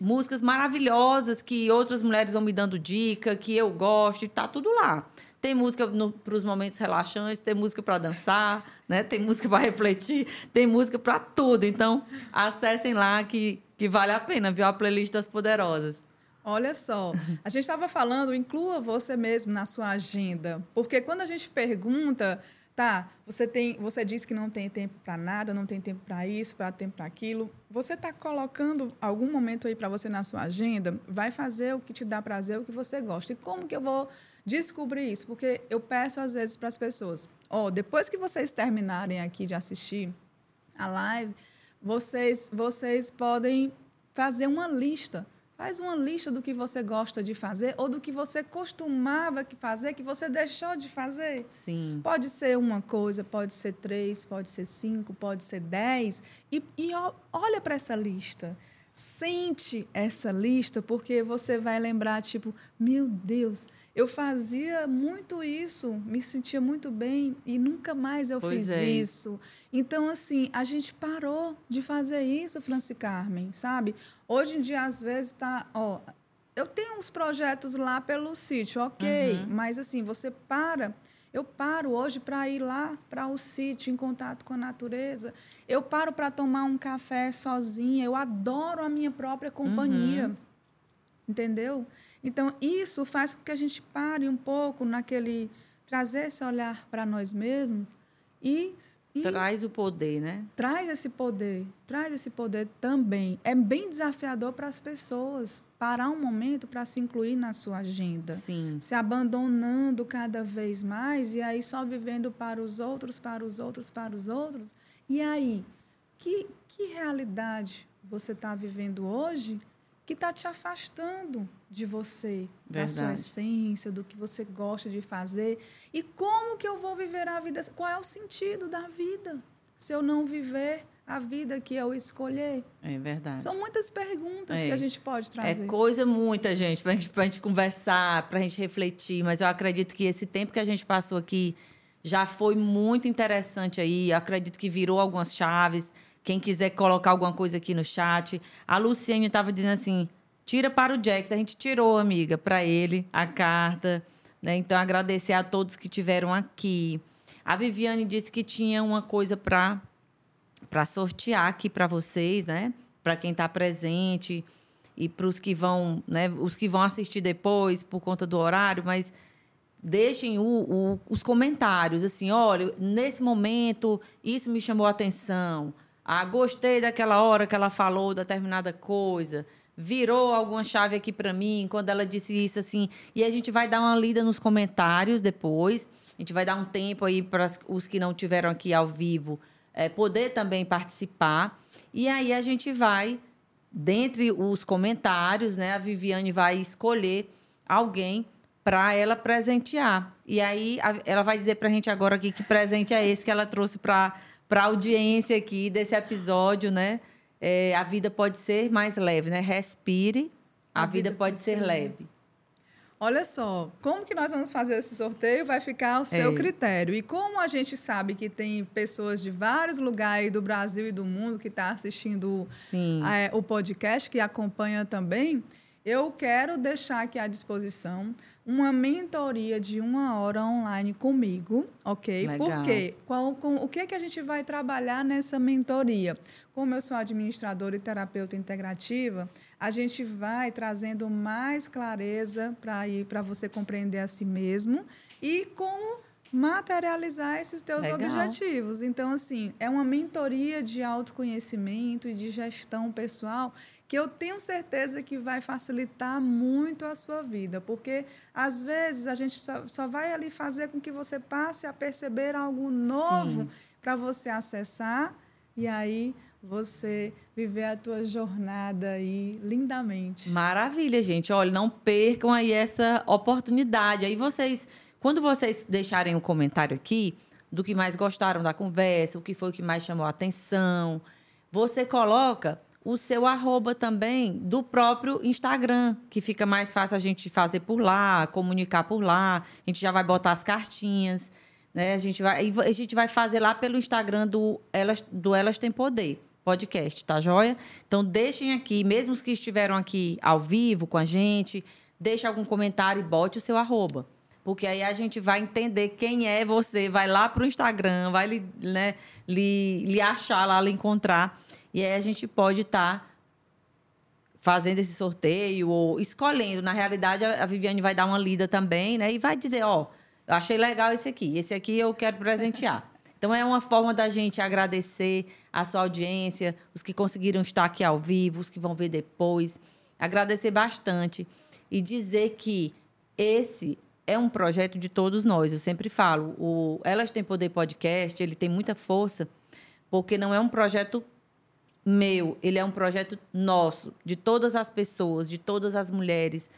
Músicas maravilhosas que outras mulheres vão me dando dica, que eu gosto, e tá tudo lá. Tem música para os momentos relaxantes, tem música para dançar, né? tem música para refletir, tem música para tudo. Então, acessem lá que, que vale a pena, viu? A playlist das poderosas. Olha só, a gente estava falando, inclua você mesmo na sua agenda, porque quando a gente pergunta, tá, você tem, você diz que não tem tempo para nada, não tem tempo para isso, para tempo para aquilo, você está colocando algum momento aí para você na sua agenda, vai fazer o que te dá prazer, o que você gosta. E como que eu vou descobrir isso? Porque eu peço às vezes para as pessoas, ó, depois que vocês terminarem aqui de assistir a live, vocês, vocês podem fazer uma lista. Faz uma lista do que você gosta de fazer ou do que você costumava fazer, que você deixou de fazer. Sim. Pode ser uma coisa, pode ser três, pode ser cinco, pode ser dez. E, e olha para essa lista. Sente essa lista, porque você vai lembrar, tipo, meu Deus, eu fazia muito isso, me sentia muito bem e nunca mais eu Pois fiz é. isso. Então, assim, a gente parou de fazer isso, Franci Carmen, sabe? Hoje em dia, às vezes, tá, ó, eu tenho uns projetos lá pelo sítio, ok, mas assim, você para. Eu paro hoje para ir lá para o sítio, em contato com a natureza. Eu paro para tomar um café sozinha. Eu adoro a minha própria companhia. Entendeu? Então, isso faz com que a gente pare um pouco naquele. trazer esse olhar para nós mesmos e, e Traz o poder, né? traz esse poder, traz esse poder também. É bem desafiador para as pessoas parar um momento para se incluir na sua agenda. Sim. Se abandonando cada vez mais e aí só vivendo para os outros, para os outros, para os outros. E aí, que, que realidade você está vivendo hoje que está te afastando de você, da sua Verdade. essência, do que você gosta de fazer? E como que eu vou viver a vida? Qual é o sentido da vida se eu não viver a vida que eu escolher? É verdade. São muitas perguntas É. que a gente pode trazer. É coisa muita, gente, gente, pra gente conversar, pra gente refletir. Mas eu acredito que esse tempo que a gente passou aqui já foi muito interessante aí. Eu acredito que virou algumas chaves. Quem quiser colocar alguma coisa aqui no chat. A Luciane estava dizendo assim: tira para o Jax. A gente tirou, amiga, para ele a carta. Né? Então, agradecer a todos que tiveram aqui. A Viviane disse que tinha uma coisa para para sortear aqui para vocês, né? Para quem está presente e para os que vão, né? Os que vão assistir depois por conta do horário, mas deixem o- o- os comentários assim, olha, nesse momento isso me chamou a atenção. Ah, gostei daquela hora que ela falou determinada coisa, virou alguma chave aqui para mim quando ela disse isso assim. E a gente vai dar uma lida nos comentários depois. A gente vai dar um tempo aí para os que não tiveram aqui ao vivo é, poder também participar. E aí a gente vai, dentre os comentários, né, a Viviane vai escolher alguém para ela presentear. E aí a, ela vai dizer para a gente agora aqui que presente é esse que ela trouxe para a audiência aqui desse episódio, né? É, a vida pode ser mais leve, né? Respire, a, a vida, vida, pode, pode ser, ser leve. Olha só, como que nós vamos fazer esse sorteio vai ficar ao seu é. critério. E como a gente sabe que tem pessoas de vários lugares do Brasil e do mundo que estão tá assistindo é, o podcast, que acompanha também, eu quero deixar aqui à disposição uma mentoria de uma hora online comigo, ok? Legal. Por quê? Qual, com, o que, é que a gente vai trabalhar nessa mentoria? Como eu sou administradora e terapeuta integrativa, a gente vai trazendo mais clareza para você compreender a si mesmo e como materializar esses teus Legal. objetivos. Então, assim, é uma mentoria de autoconhecimento e de gestão pessoal que eu tenho certeza que vai facilitar muito a sua vida, porque às vezes a gente só, só vai ali fazer com que você passe a perceber algo novo para você acessar e aí você viver a tua jornada aí lindamente. Maravilha, gente. Olha, não percam aí essa oportunidade. Aí vocês, quando vocês deixarem um comentário aqui do que mais gostaram da conversa, o que foi o que mais chamou a atenção, você coloca o seu arroba também do próprio Instagram, que fica mais fácil a gente fazer por lá, comunicar por lá. A gente já vai botar as cartinhas, né? A gente vai, a gente vai fazer lá pelo Instagram do Elas, do Elas Tem Poder podcast, tá joia? Então deixem aqui, mesmo os que estiveram aqui ao vivo com a gente, deixe algum comentário e bote o seu arroba. Porque aí a gente vai entender quem é você, vai lá para o Instagram, vai lhe, né, lhe, lhe achar lá, lhe encontrar. E aí a gente pode estar tá fazendo esse sorteio ou escolhendo. Na realidade, a Viviane vai dar uma lida também, né? E vai dizer, ó, oh, achei legal esse aqui, esse aqui eu quero presentear. Então é uma forma da gente agradecer a sua audiência, os que conseguiram estar aqui ao vivo, os que vão ver depois. Agradecer bastante e dizer que esse é um projeto de todos nós. Eu sempre falo, o Elas Têm Poder Podcast, ele tem muita força, porque não é um projeto meu, ele é um projeto nosso, de todas as pessoas, de todas as mulheres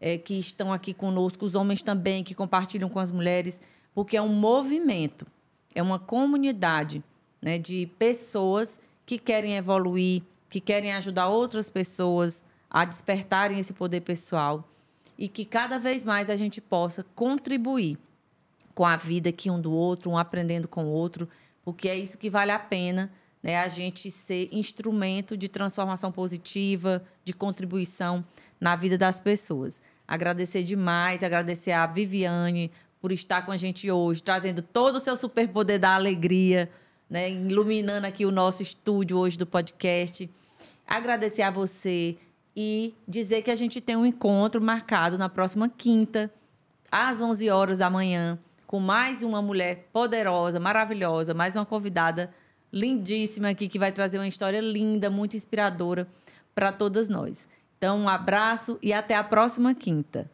é, que estão aqui conosco, os homens também que compartilham com as mulheres, porque é um movimento, é uma comunidade né, de pessoas que querem evoluir, que querem ajudar outras pessoas a despertarem esse poder pessoal e que cada vez mais a gente possa contribuir com a vida aqui um do outro, um aprendendo com o outro, porque é isso que vale a pena né, a gente ser instrumento de transformação positiva, de contribuição na vida das pessoas. Agradecer demais, agradecer a Viviane por estar com a gente hoje, trazendo todo o seu superpoder da alegria, né, iluminando aqui o nosso estúdio hoje do podcast. Agradecer a você e dizer que a gente tem um encontro marcado na próxima quinta, às 11 horas da manhã, com mais uma mulher poderosa, maravilhosa, mais uma convidada lindíssima aqui que vai trazer uma história linda, muito inspiradora para todas nós. Então, um abraço e até a próxima quinta.